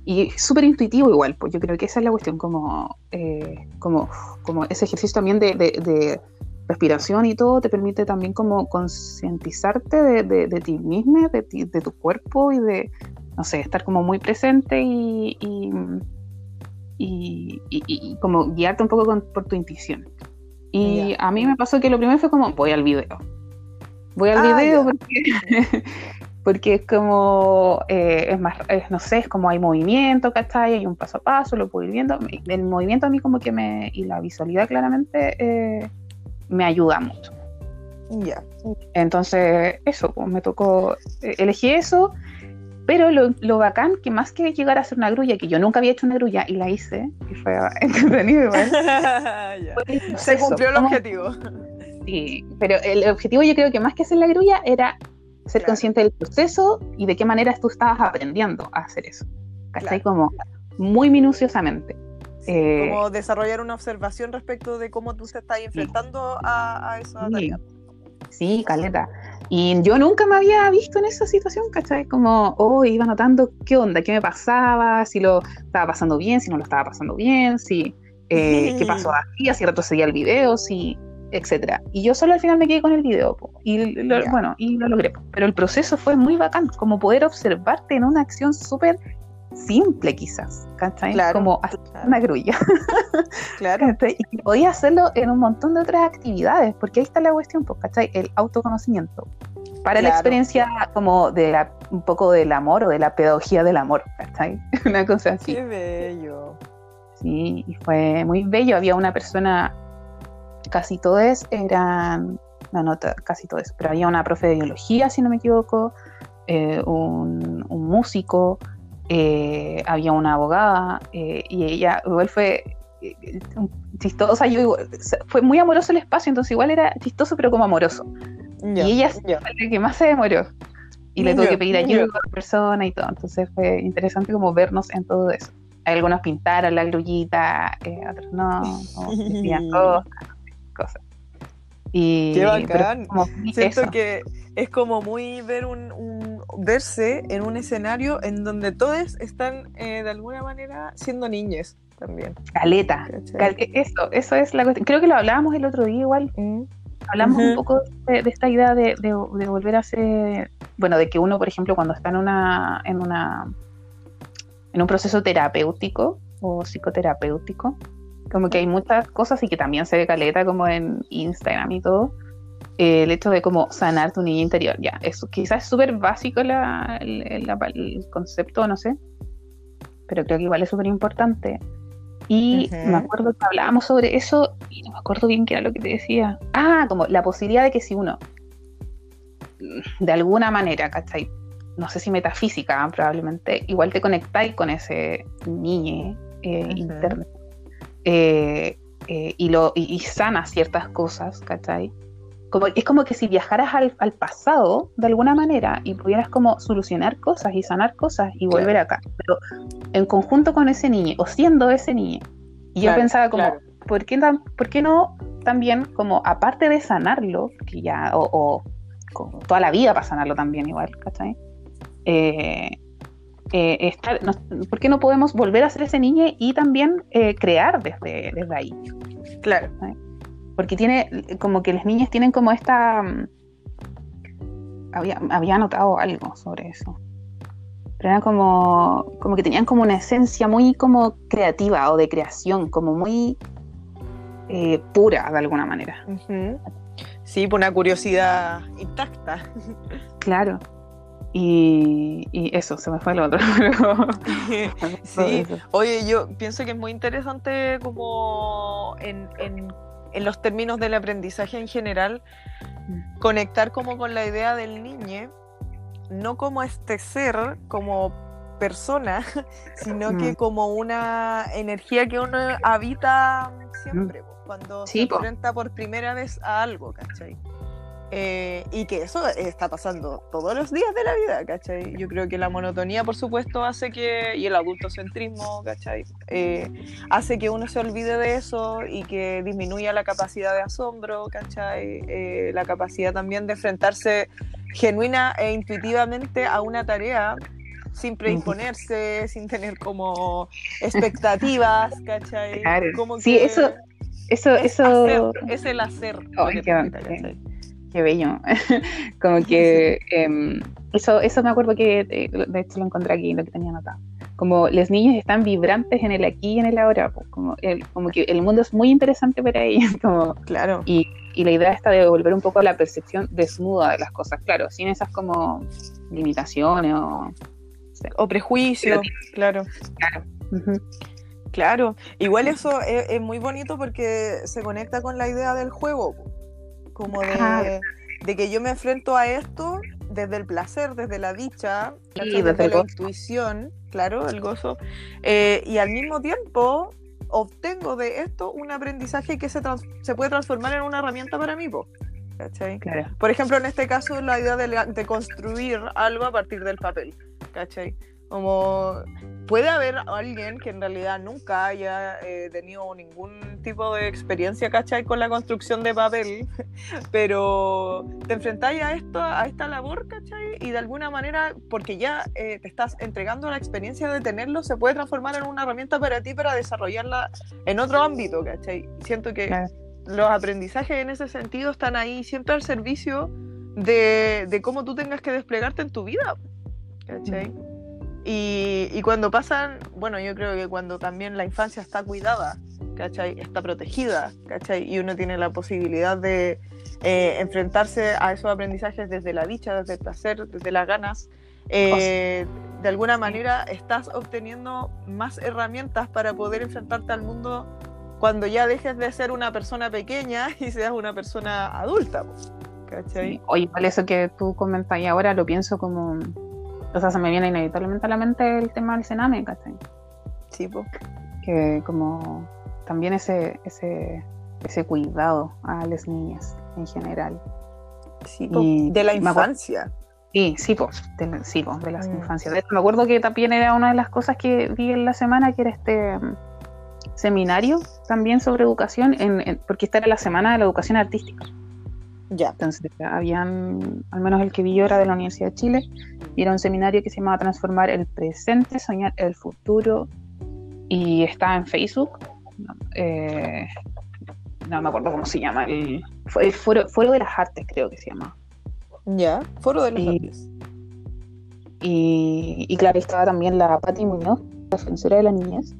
y súper intuitivo igual, pues yo creo que esa es la cuestión, como, eh, como, como ese ejercicio también de, de, respiración y todo te permite también como concientizarte de, de, ti mismo, de, de tu cuerpo y de, no sé, estar como muy presente y, y, y, como guiarte un poco por tu intuición. Y a mí me pasó que lo primero fue como, voy al video. Voy al Ah, video ya. porque, (laughs) porque es como, eh, es más, es- no sé, es como hay movimiento, ¿cachai? Hay un paso a paso, lo puedo ir viendo. El movimiento a mí como que me, y la visualidad claramente eh, me ayuda mucho. Ya. Entonces, eso, pues me tocó, eh, elegí eso, pero lo, lo bacán, que más que llegar a hacer una grulla, que yo nunca había hecho una grulla y la hice, y fue (laughs) entretenido igual. (laughs) Se cumplió el objetivo. Sí, pero el objetivo yo creo que más que hacer la grulla era ser Claro. consciente del proceso y de qué manera tú estabas aprendiendo a hacer eso. ¿Cachai? Como muy minuciosamente. Eh, Como desarrollar una observación respecto de cómo tú te estás enfrentando a, a esa Sí. tarea. Sí, caleta. Y yo nunca me había visto en esa situación, ¿cachai? Como, oh, iba notando qué onda, qué me pasaba, si lo estaba pasando bien, si no lo estaba pasando bien, si eh, qué (laughs) pasó aquí, si retrocedía el video, si, etcétera. Y yo solo al final me quedé con el video, po, y lo- bueno, y lo logré. po. Pero el proceso fue muy bacán, como poder observarte en una acción súper simple quizás, ¿cachai? Claro, Como hacer claro. una grulla. (laughs) Claro. ¿cachai? Y que podía hacerlo en un montón de otras actividades, porque ahí está la cuestión, pues, ¿cachai? El autoconocimiento. Para la experiencia como de la, un poco del amor o de la pedagogía del amor, ¿cachai? (laughs) Una cosa así. Qué bello. Sí, y fue muy bello. Había una persona, casi todos eran, no, no casi todos, pero había una profe de biología, si no me equivoco, eh, un, un músico, eh, había una abogada, eh, y ella igual fue sea, yo fue muy amoroso el espacio, entonces igual era chistoso, pero como amoroso. Y ella fue la que más se demoró. Y le tuve que pedir ayuda a otra persona y todo. Entonces fue interesante como vernos en todo eso. Algunos pintaron la grullita, eh, otros no, decían cosas, (laughs) cosas. Y, Qué bacán. como Siento eso. que es como muy ver un, un- verse en un escenario en donde todos están eh, de alguna manera siendo niñes también. Caleta. Cal- eso, eso es la cuestión. Creo que lo hablábamos el otro día igual. Mm. Hablamos un poco de, de esta idea de, de- de volver a ser, bueno, de que uno, por ejemplo, cuando está en una, en una, en un proceso terapéutico o psicoterapéutico, como que hay muchas cosas y que también se ve caleta como en Instagram y todo, eh, el hecho de como sanar tu niña interior, ya, eso quizás es súper básico la- el, la- el concepto, no sé, pero creo que igual es súper importante. Y me acuerdo que hablábamos sobre eso y no me acuerdo bien qué era lo que te decía. Ah, como la posibilidad de que si uno, de alguna manera, ¿cachai? No sé si metafísica, probablemente, igual te conectáis con ese niño eh, Ujú. interno eh, eh, y, lo, y, y sanas ciertas cosas, ¿cachai? Como, es como que si viajaras al, al pasado de alguna manera y pudieras como solucionar cosas y sanar cosas y Claro. volver acá, pero en conjunto con ese niño o siendo ese niño. Y yo Claro, pensaba como, claro. ¿por, qué ¿por qué no también como aparte de sanarlo, que ya, o, o toda la vida para sanarlo también igual, ¿cachai? Eh, eh, estar- no- ¿Por qué no podemos volver a ser ese niño y también eh, crear desde, desde ahí? Claro. Porque tiene, como que las niñas tienen como esta. mm, Había, había notado algo sobre eso. Pero era como, como que tenían como una esencia muy como creativa o de creación, como muy eh, pura de alguna manera. Sí, por una curiosidad intacta. Claro. Y, y eso, se me fue el otro. (laughs) (laughs) Sí, oye, yo pienso que es muy interesante como en, en- en los términos del aprendizaje en general, Mm. conectar como con la idea del niño, no como este ser, como persona, (laughs) sino que Mm. como una energía que uno habita siempre, po, cuando Sí, se enfrenta por primera vez a algo, ¿cachai? Eh, y que eso está pasando todos los días de la vida, ¿cachai? Yo creo que la monotonía, por supuesto, hace que, y el adultocentrismo, ¿cachai? Eh, hace que uno se olvide de eso y que disminuya la capacidad de asombro, ¿cachai? Eh, la capacidad también de enfrentarse genuina e intuitivamente a una tarea sin predisponerse, sin tener como expectativas, ¿cachai? Claro. Como Sí, que eso- Eso, es, eso. hacer, es el hacer. lo Ay, que. Qué bello. (laughs) como que em, eso, eso me acuerdo que eh, de hecho lo encontré aquí, lo que tenía anotado. Como los niños están vibrantes en el aquí y en el ahora, pues, como, el, como que el mundo es muy interesante para ellos, (laughs) como, Claro. y y la idea está de devolver un poco la percepción desnuda de las cosas, claro, sin esas como limitaciones o, o prejuicios, claro. Claro. Claro, igual eso es, muy bonito porque se conecta con la idea del juego, como de, que yo me enfrento a esto desde el placer, desde la dicha, desde, la intuición, claro, el gozo, eh, y al mismo tiempo obtengo de esto un aprendizaje que se, se puede transformar en una herramienta para mí. ¿cachai? Por ejemplo, en este caso, la idea de, de, construir algo a partir del papel. ¿cachai? Como puede haber alguien que en realidad nunca haya eh, tenido ningún tipo de experiencia, ¿cachai? Con la construcción de papel, (laughs) pero te enfrentáis a esto, a esta labor, ¿cachai? Y de alguna manera, porque ya eh, te estás entregando la experiencia de tenerlo, se puede transformar en una herramienta para ti para desarrollarla en otro ámbito, ¿cachai? Siento que los aprendizajes en ese sentido están ahí siempre al servicio de, de cómo tú tengas que desplegarte en tu vida, ¿cachai? Mm. Y, cuando pasan, bueno, yo creo que cuando también la infancia está cuidada, ¿cachai? Está protegida, ¿cachai? Y uno tiene la posibilidad de eh, enfrentarse a esos aprendizajes desde la dicha, desde el placer, desde las ganas. Eh, de alguna manera estás obteniendo más herramientas para poder enfrentarte al mundo cuando ya dejes de ser una persona pequeña (laughs) y seas una persona adulta. ¿cachai? Oye, vale, eso que tú comentas y ahora lo pienso como o sea, se me viene inevitablemente a la mente el tema del cename, ¿cachai? Sí, pues. Que como también ese, ese, ese cuidado a las niñas en general. Sí, de la infancia. Sí, sí, pues, de, sí, de las mm. infancias. me acuerdo que también era una de las cosas que vi en la semana, que era este mm, seminario también sobre educación, en, porque esta era la semana de la educación artística. Ya. Entonces, habían, al menos el que vi yo era de la Universidad de Chile, y era un seminario que se llamaba Transformar el presente, soñar el futuro, y está en Facebook. Eh, no me acuerdo cómo se llama, el, foro, de las Artes creo que se llama. Ya, Foro de las Artes. Y, y, claro, estaba también la Pati Muñoz, la defensora de la niñez.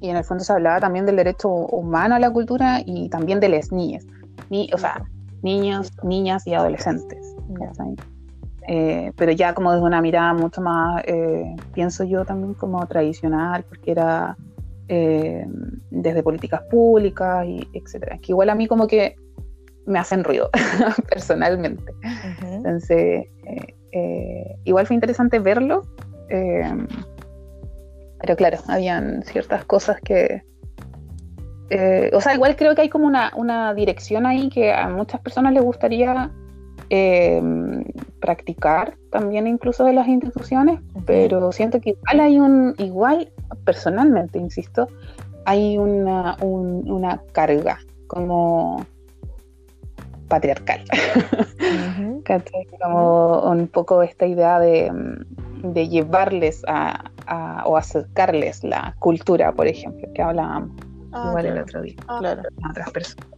Y en el fondo se hablaba también del derecho humano a la cultura y también de las niñas. Ni, o sea, niños, niñas y adolescentes. Eh, pero ya como desde una mirada mucho más, eh, pienso yo también como tradicional, porque era eh, desde políticas públicas y etcétera. Que igual a mí como que me hacen ruido (laughs) personalmente. Entonces, igual fue interesante verlo. pero claro, habían ciertas cosas que, eh, o sea, igual creo que hay como una, dirección ahí que a muchas personas les gustaría eh, practicar también incluso de las instituciones, pero siento que igual hay un, igual personalmente, insisto, hay una, carga como patriarcal, (laughs) como un poco esta idea de, llevarles a, o acercarles la cultura, por ejemplo, que hablábamos. Ah, igual el otro día, ah, claro. a otras personas.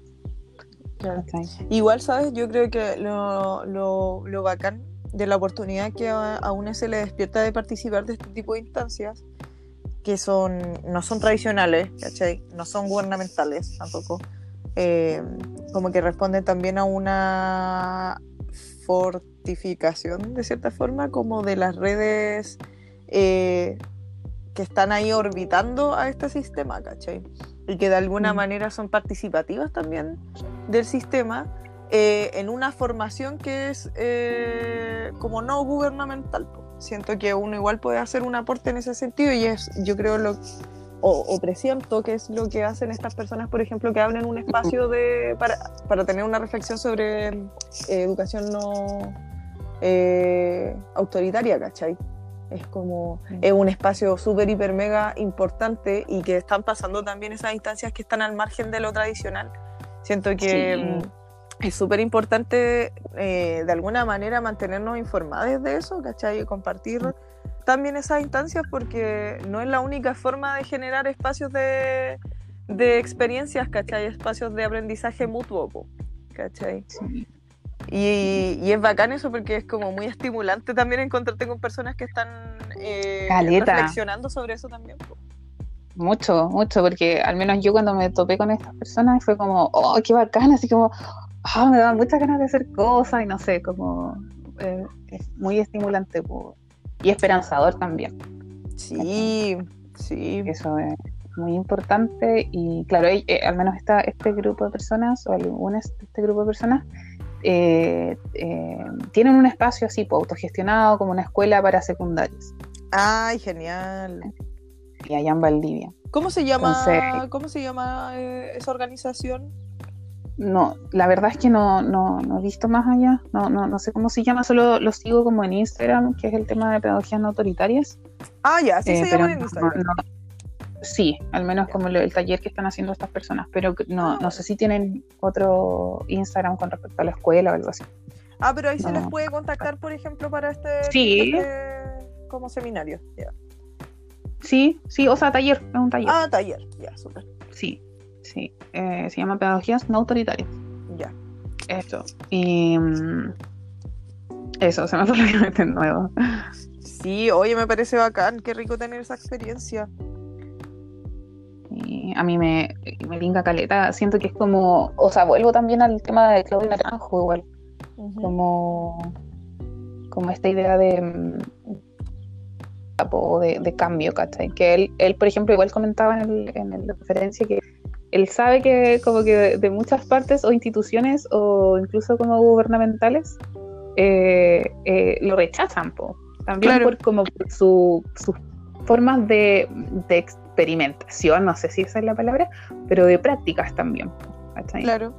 Igual, ¿sabes? Yo creo que lo, lo, lo bacán de la oportunidad que a, a uno se le despierta de participar de este tipo de instancias, que son no son tradicionales, ¿cachai? No son gubernamentales tampoco. Eh, como que responden también a una fortificación, de cierta forma, como de las redes eh, que están ahí orbitando a este sistema, ¿cachai? Y que de alguna mm. manera son participativas también del sistema eh, en una formación que es eh, como no gubernamental. Siento que uno igual puede hacer un aporte en ese sentido y es, yo creo, lo, o, presiento que es lo que hacen estas personas, por ejemplo, que abren un espacio de, para, para tener una reflexión sobre eh, educación no autoritaria, ¿cachai? Es como, es un espacio súper, hiper, mega importante y que están pasando también esas instancias que están al margen de lo tradicional. Siento que mm, es súper importante eh, de alguna manera mantenernos informados de eso, ¿cachai? Y compartir mm. también esas instancias porque no es la única forma de generar espacios de, de experiencias, ¿cachai? Espacios de aprendizaje mutuo, ¿cachai? Sí. Y, es bacán eso porque es como muy estimulante también encontrarte con personas que están eh, reflexionando sobre eso también. Mucho, mucho, porque al menos yo cuando me topé con estas personas fue como, oh, qué bacán, así como, oh, me daban muchas ganas de hacer cosas y no sé, como eh, es muy estimulante y esperanzador también. Sí, sí. Eso es muy importante y claro, eh, al menos esta, este grupo de personas o algunas de este grupo de personas eh, tienen un espacio así, pues, autogestionado como una escuela para secundarios. Ay, genial y allá en Valdivia. ¿Cómo se llama, ¿cómo se llama eh, esa organización? No, la verdad es que no, no, no he visto más allá, no, no, no sé cómo se llama, solo lo sigo como en Instagram, que es el tema de pedagogías no autoritarias. Ah, ya, sí se eh, llama en Instagram. Sí, al menos como el, taller que están haciendo estas personas, pero no, no sé si tienen otro Instagram con respecto a la escuela o algo así. Ah, pero ahí se les puede contactar, por ejemplo, para este, sí. Este como seminario. Sí, sí, o sea, taller, es un taller. Ah, taller, ya, súper. Sí, sí. Eh, se llama Pedagogías No Autoritarias. Ya. Esto. Y. Mm, eso, se me hace (laughs) de nuevo. Sí, oye, me parece bacán, qué rico tener esa experiencia. Y a mí me, me linga caleta, siento que es como, o sea, vuelvo también al tema de Claudio Naranjo igual, como, como esta idea de, mm, de, cambio, ¿cachai? Que él, él, por ejemplo, igual comentaba en, el, en la referencia que él sabe que como que de, muchas partes o instituciones o incluso como gubernamentales eh, eh, lo rechazan, po. también por como su, sus formas de, experimentación, no sé si esa es la palabra, pero de prácticas también. ¿cachai? Claro.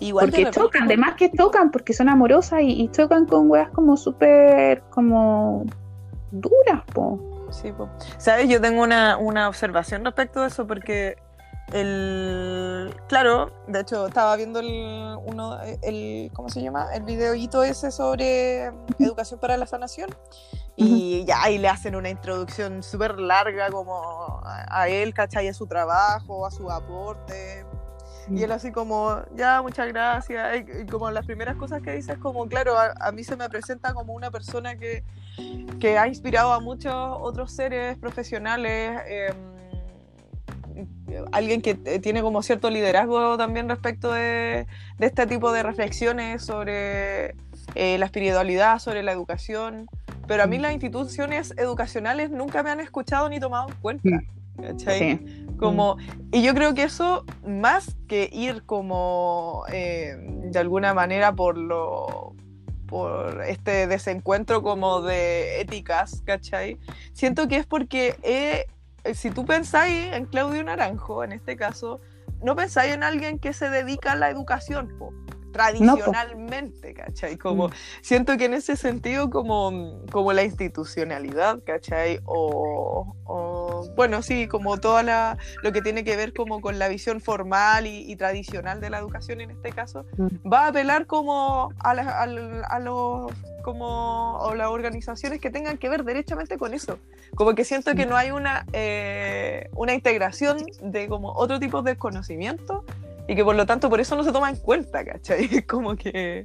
Igual porque chocan, además que tocan, porque son amorosas y, y chocan con weas como súper como duras, po. Sí, po. Sabes, yo tengo una, observación respecto de eso porque el claro, de hecho estaba viendo el uno el ¿cómo se llama? el videoito ese sobre educación para la sanación y ya ahí le hacen una introducción súper larga como a, él, ¿cachai? a su trabajo, a su aporte y él así como, ya, muchas gracias. Y, como las primeras cosas que dice es como, claro, a, mí se me presenta como una persona que, que, ha inspirado a muchos otros seres profesionales. Em, alguien que tiene como cierto liderazgo también respecto de, de este tipo de reflexiones sobre eh, la espiritualidad, sobre la educación. Pero a mí las instituciones educacionales nunca me han escuchado ni tomado en cuenta. Sí. Como, y yo creo que eso, más que ir como eh, de alguna manera por lo por este desencuentro como de éticas, ¿cachai? Siento que es porque eh, si tú pensáis en Claudio Naranjo, en este caso, no pensáis en alguien que se dedica a la educación, tradicionalmente, ¿cachai? Como mm. siento que en ese sentido como, como la institucionalidad, ¿cachai? O, bueno, sí, como toda la, lo que tiene que ver como con la visión formal y, tradicional de la educación en este caso, mm. va a apelar como a, a, los como o las organizaciones que tengan que ver derechamente con eso. Como que siento que no hay una, eh, una integración de como otro tipo de conocimiento y que por lo tanto por eso no se toma en cuenta, ¿cachai? (laughs) Como que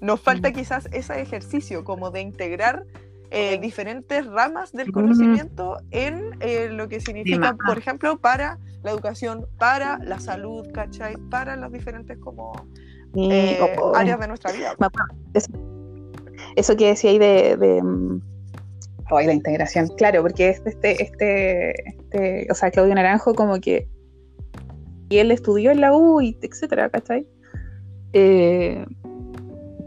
nos falta mm. quizás ese ejercicio como de integrar eh, diferentes ramas del conocimiento en eh, lo que significa, por ejemplo, para la educación, para la salud, ¿cachai? Para las diferentes como eh, áreas de nuestra vida. Eso, que decía ahí de, de mm, la integración, claro, porque este, este, este, o sea, Claudio Naranjo como que y él estudió en la U y etcétera, ¿cachai? Eh,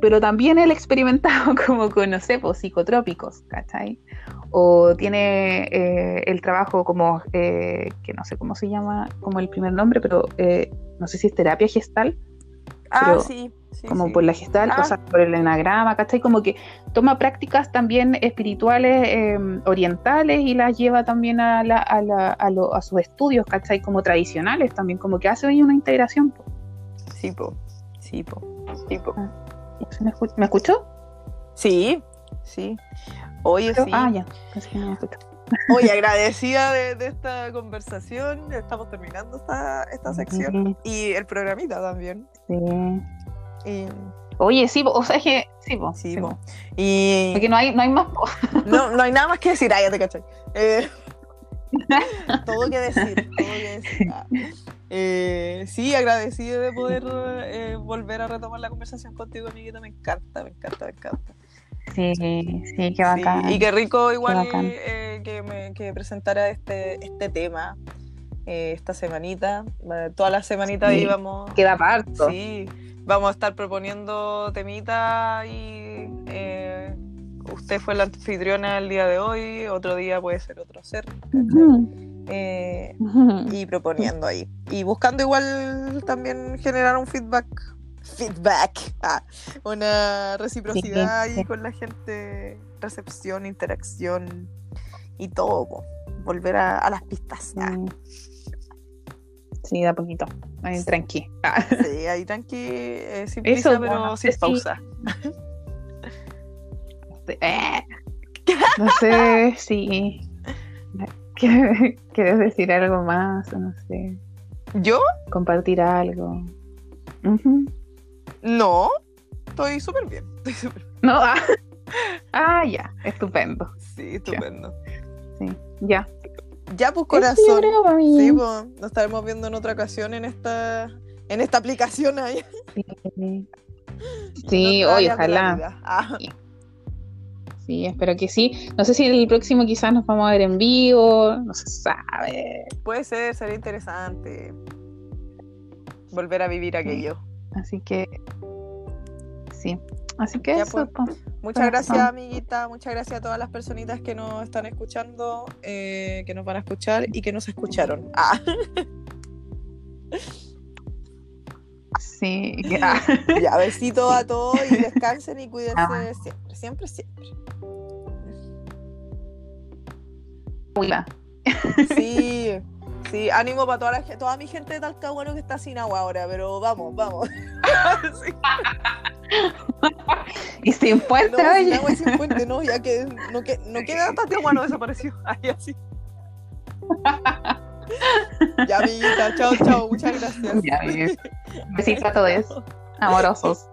pero también él experimentado (laughs) como con, no sé, pues, psicotrópicos, ¿cachai? O tiene eh, el trabajo como, eh, que no sé cómo se llama, como el primer nombre, pero no sé si es terapia gestal. Ah, sí como por la gestal, o sea, por el enagrama, ¿cachai? Como que toma prácticas también espirituales em, orientales y las lleva también a, la, a, la, a, lo, a, sus estudios, ¿cachai? Como tradicionales también, como que hace ahí una integración. Sí, po. Sí, po. Sí, po. Ah, ¿Me, escuchó? Sí, sí. Oye, sí. Ah, ya, que no me escuchó. (laughs) Oye, (laughs) agradecida de, esta conversación. Estamos terminando esta, esta sección. Y el programita también. Sí. Oye, sí, o sea, es que sí, sí, Y... Porque no hay, no hay más. (laughs) no, no hay nada más que decir, ay, ya te cachai. Eh, (laughs) todo que decir, todo que decir. Ah. Eh, sí, agradecido de poder eh, volver a retomar la conversación contigo, amiguita. Me encanta, me encanta, me encanta. Sí, sí, qué bacán. y qué rico igual eh, que, me, que presentara este, este tema esta semanita. Toda la semanita íbamos. Queda parto. Sí, vamos a estar proponiendo temita y usted fue la anfitriona el día de hoy, otro día puede ser otro ser. Eh, y proponiendo ahí. Y buscando igual también generar un feedback. Feedback. Ah, una reciprocidad ahí con la gente. Recepción, interacción y todo. Volver a, las pistas. Ah. Sí, da poquito. Ahí tranqui. Ah. Sí, ahí tranqui, eh, sin prisa, pero sin pausa. Eh, (laughs) no sé si ¿Quieres decir algo más? No sé. ¿Yo? Compartir algo. No, estoy súper bien. No, ah. (laughs) ah, ya, estupendo. Sí, estupendo. Sí, ya. Ya, pues corazón. Sí, pues, nos estaremos viendo en otra ocasión en esta en esta aplicación ahí. Sí, (laughs) sí hoy ojalá. Ah. Sí, espero que sí. No sé si el próximo quizás nos vamos a ver en vivo, no se sabe. Puede ser, sería interesante volver a vivir aquello. Así que, sí. Así que eso. Pues. Muchas gracias, amiguita. Muchas gracias a todas las personitas que nos están escuchando, eh, que nos van a escuchar y que nos escucharon. Ah. Sí, (laughs) ya. ya, besito a todos y descansen y cuídense siempre, siempre, siempre. Sí, (laughs) sí, ánimo para toda, la, toda mi gente de Talcahuano que está sin agua ahora, pero vamos, vamos. (laughs) y sin puente, no, Sin agua y sin puente, no, ya que no, que, no queda Talcahuano desapareció. (laughs) Ahí así. ya, amiguita, chao, chao, muchas gracias. Ya, Besitos a todos, (laughs) amorosos.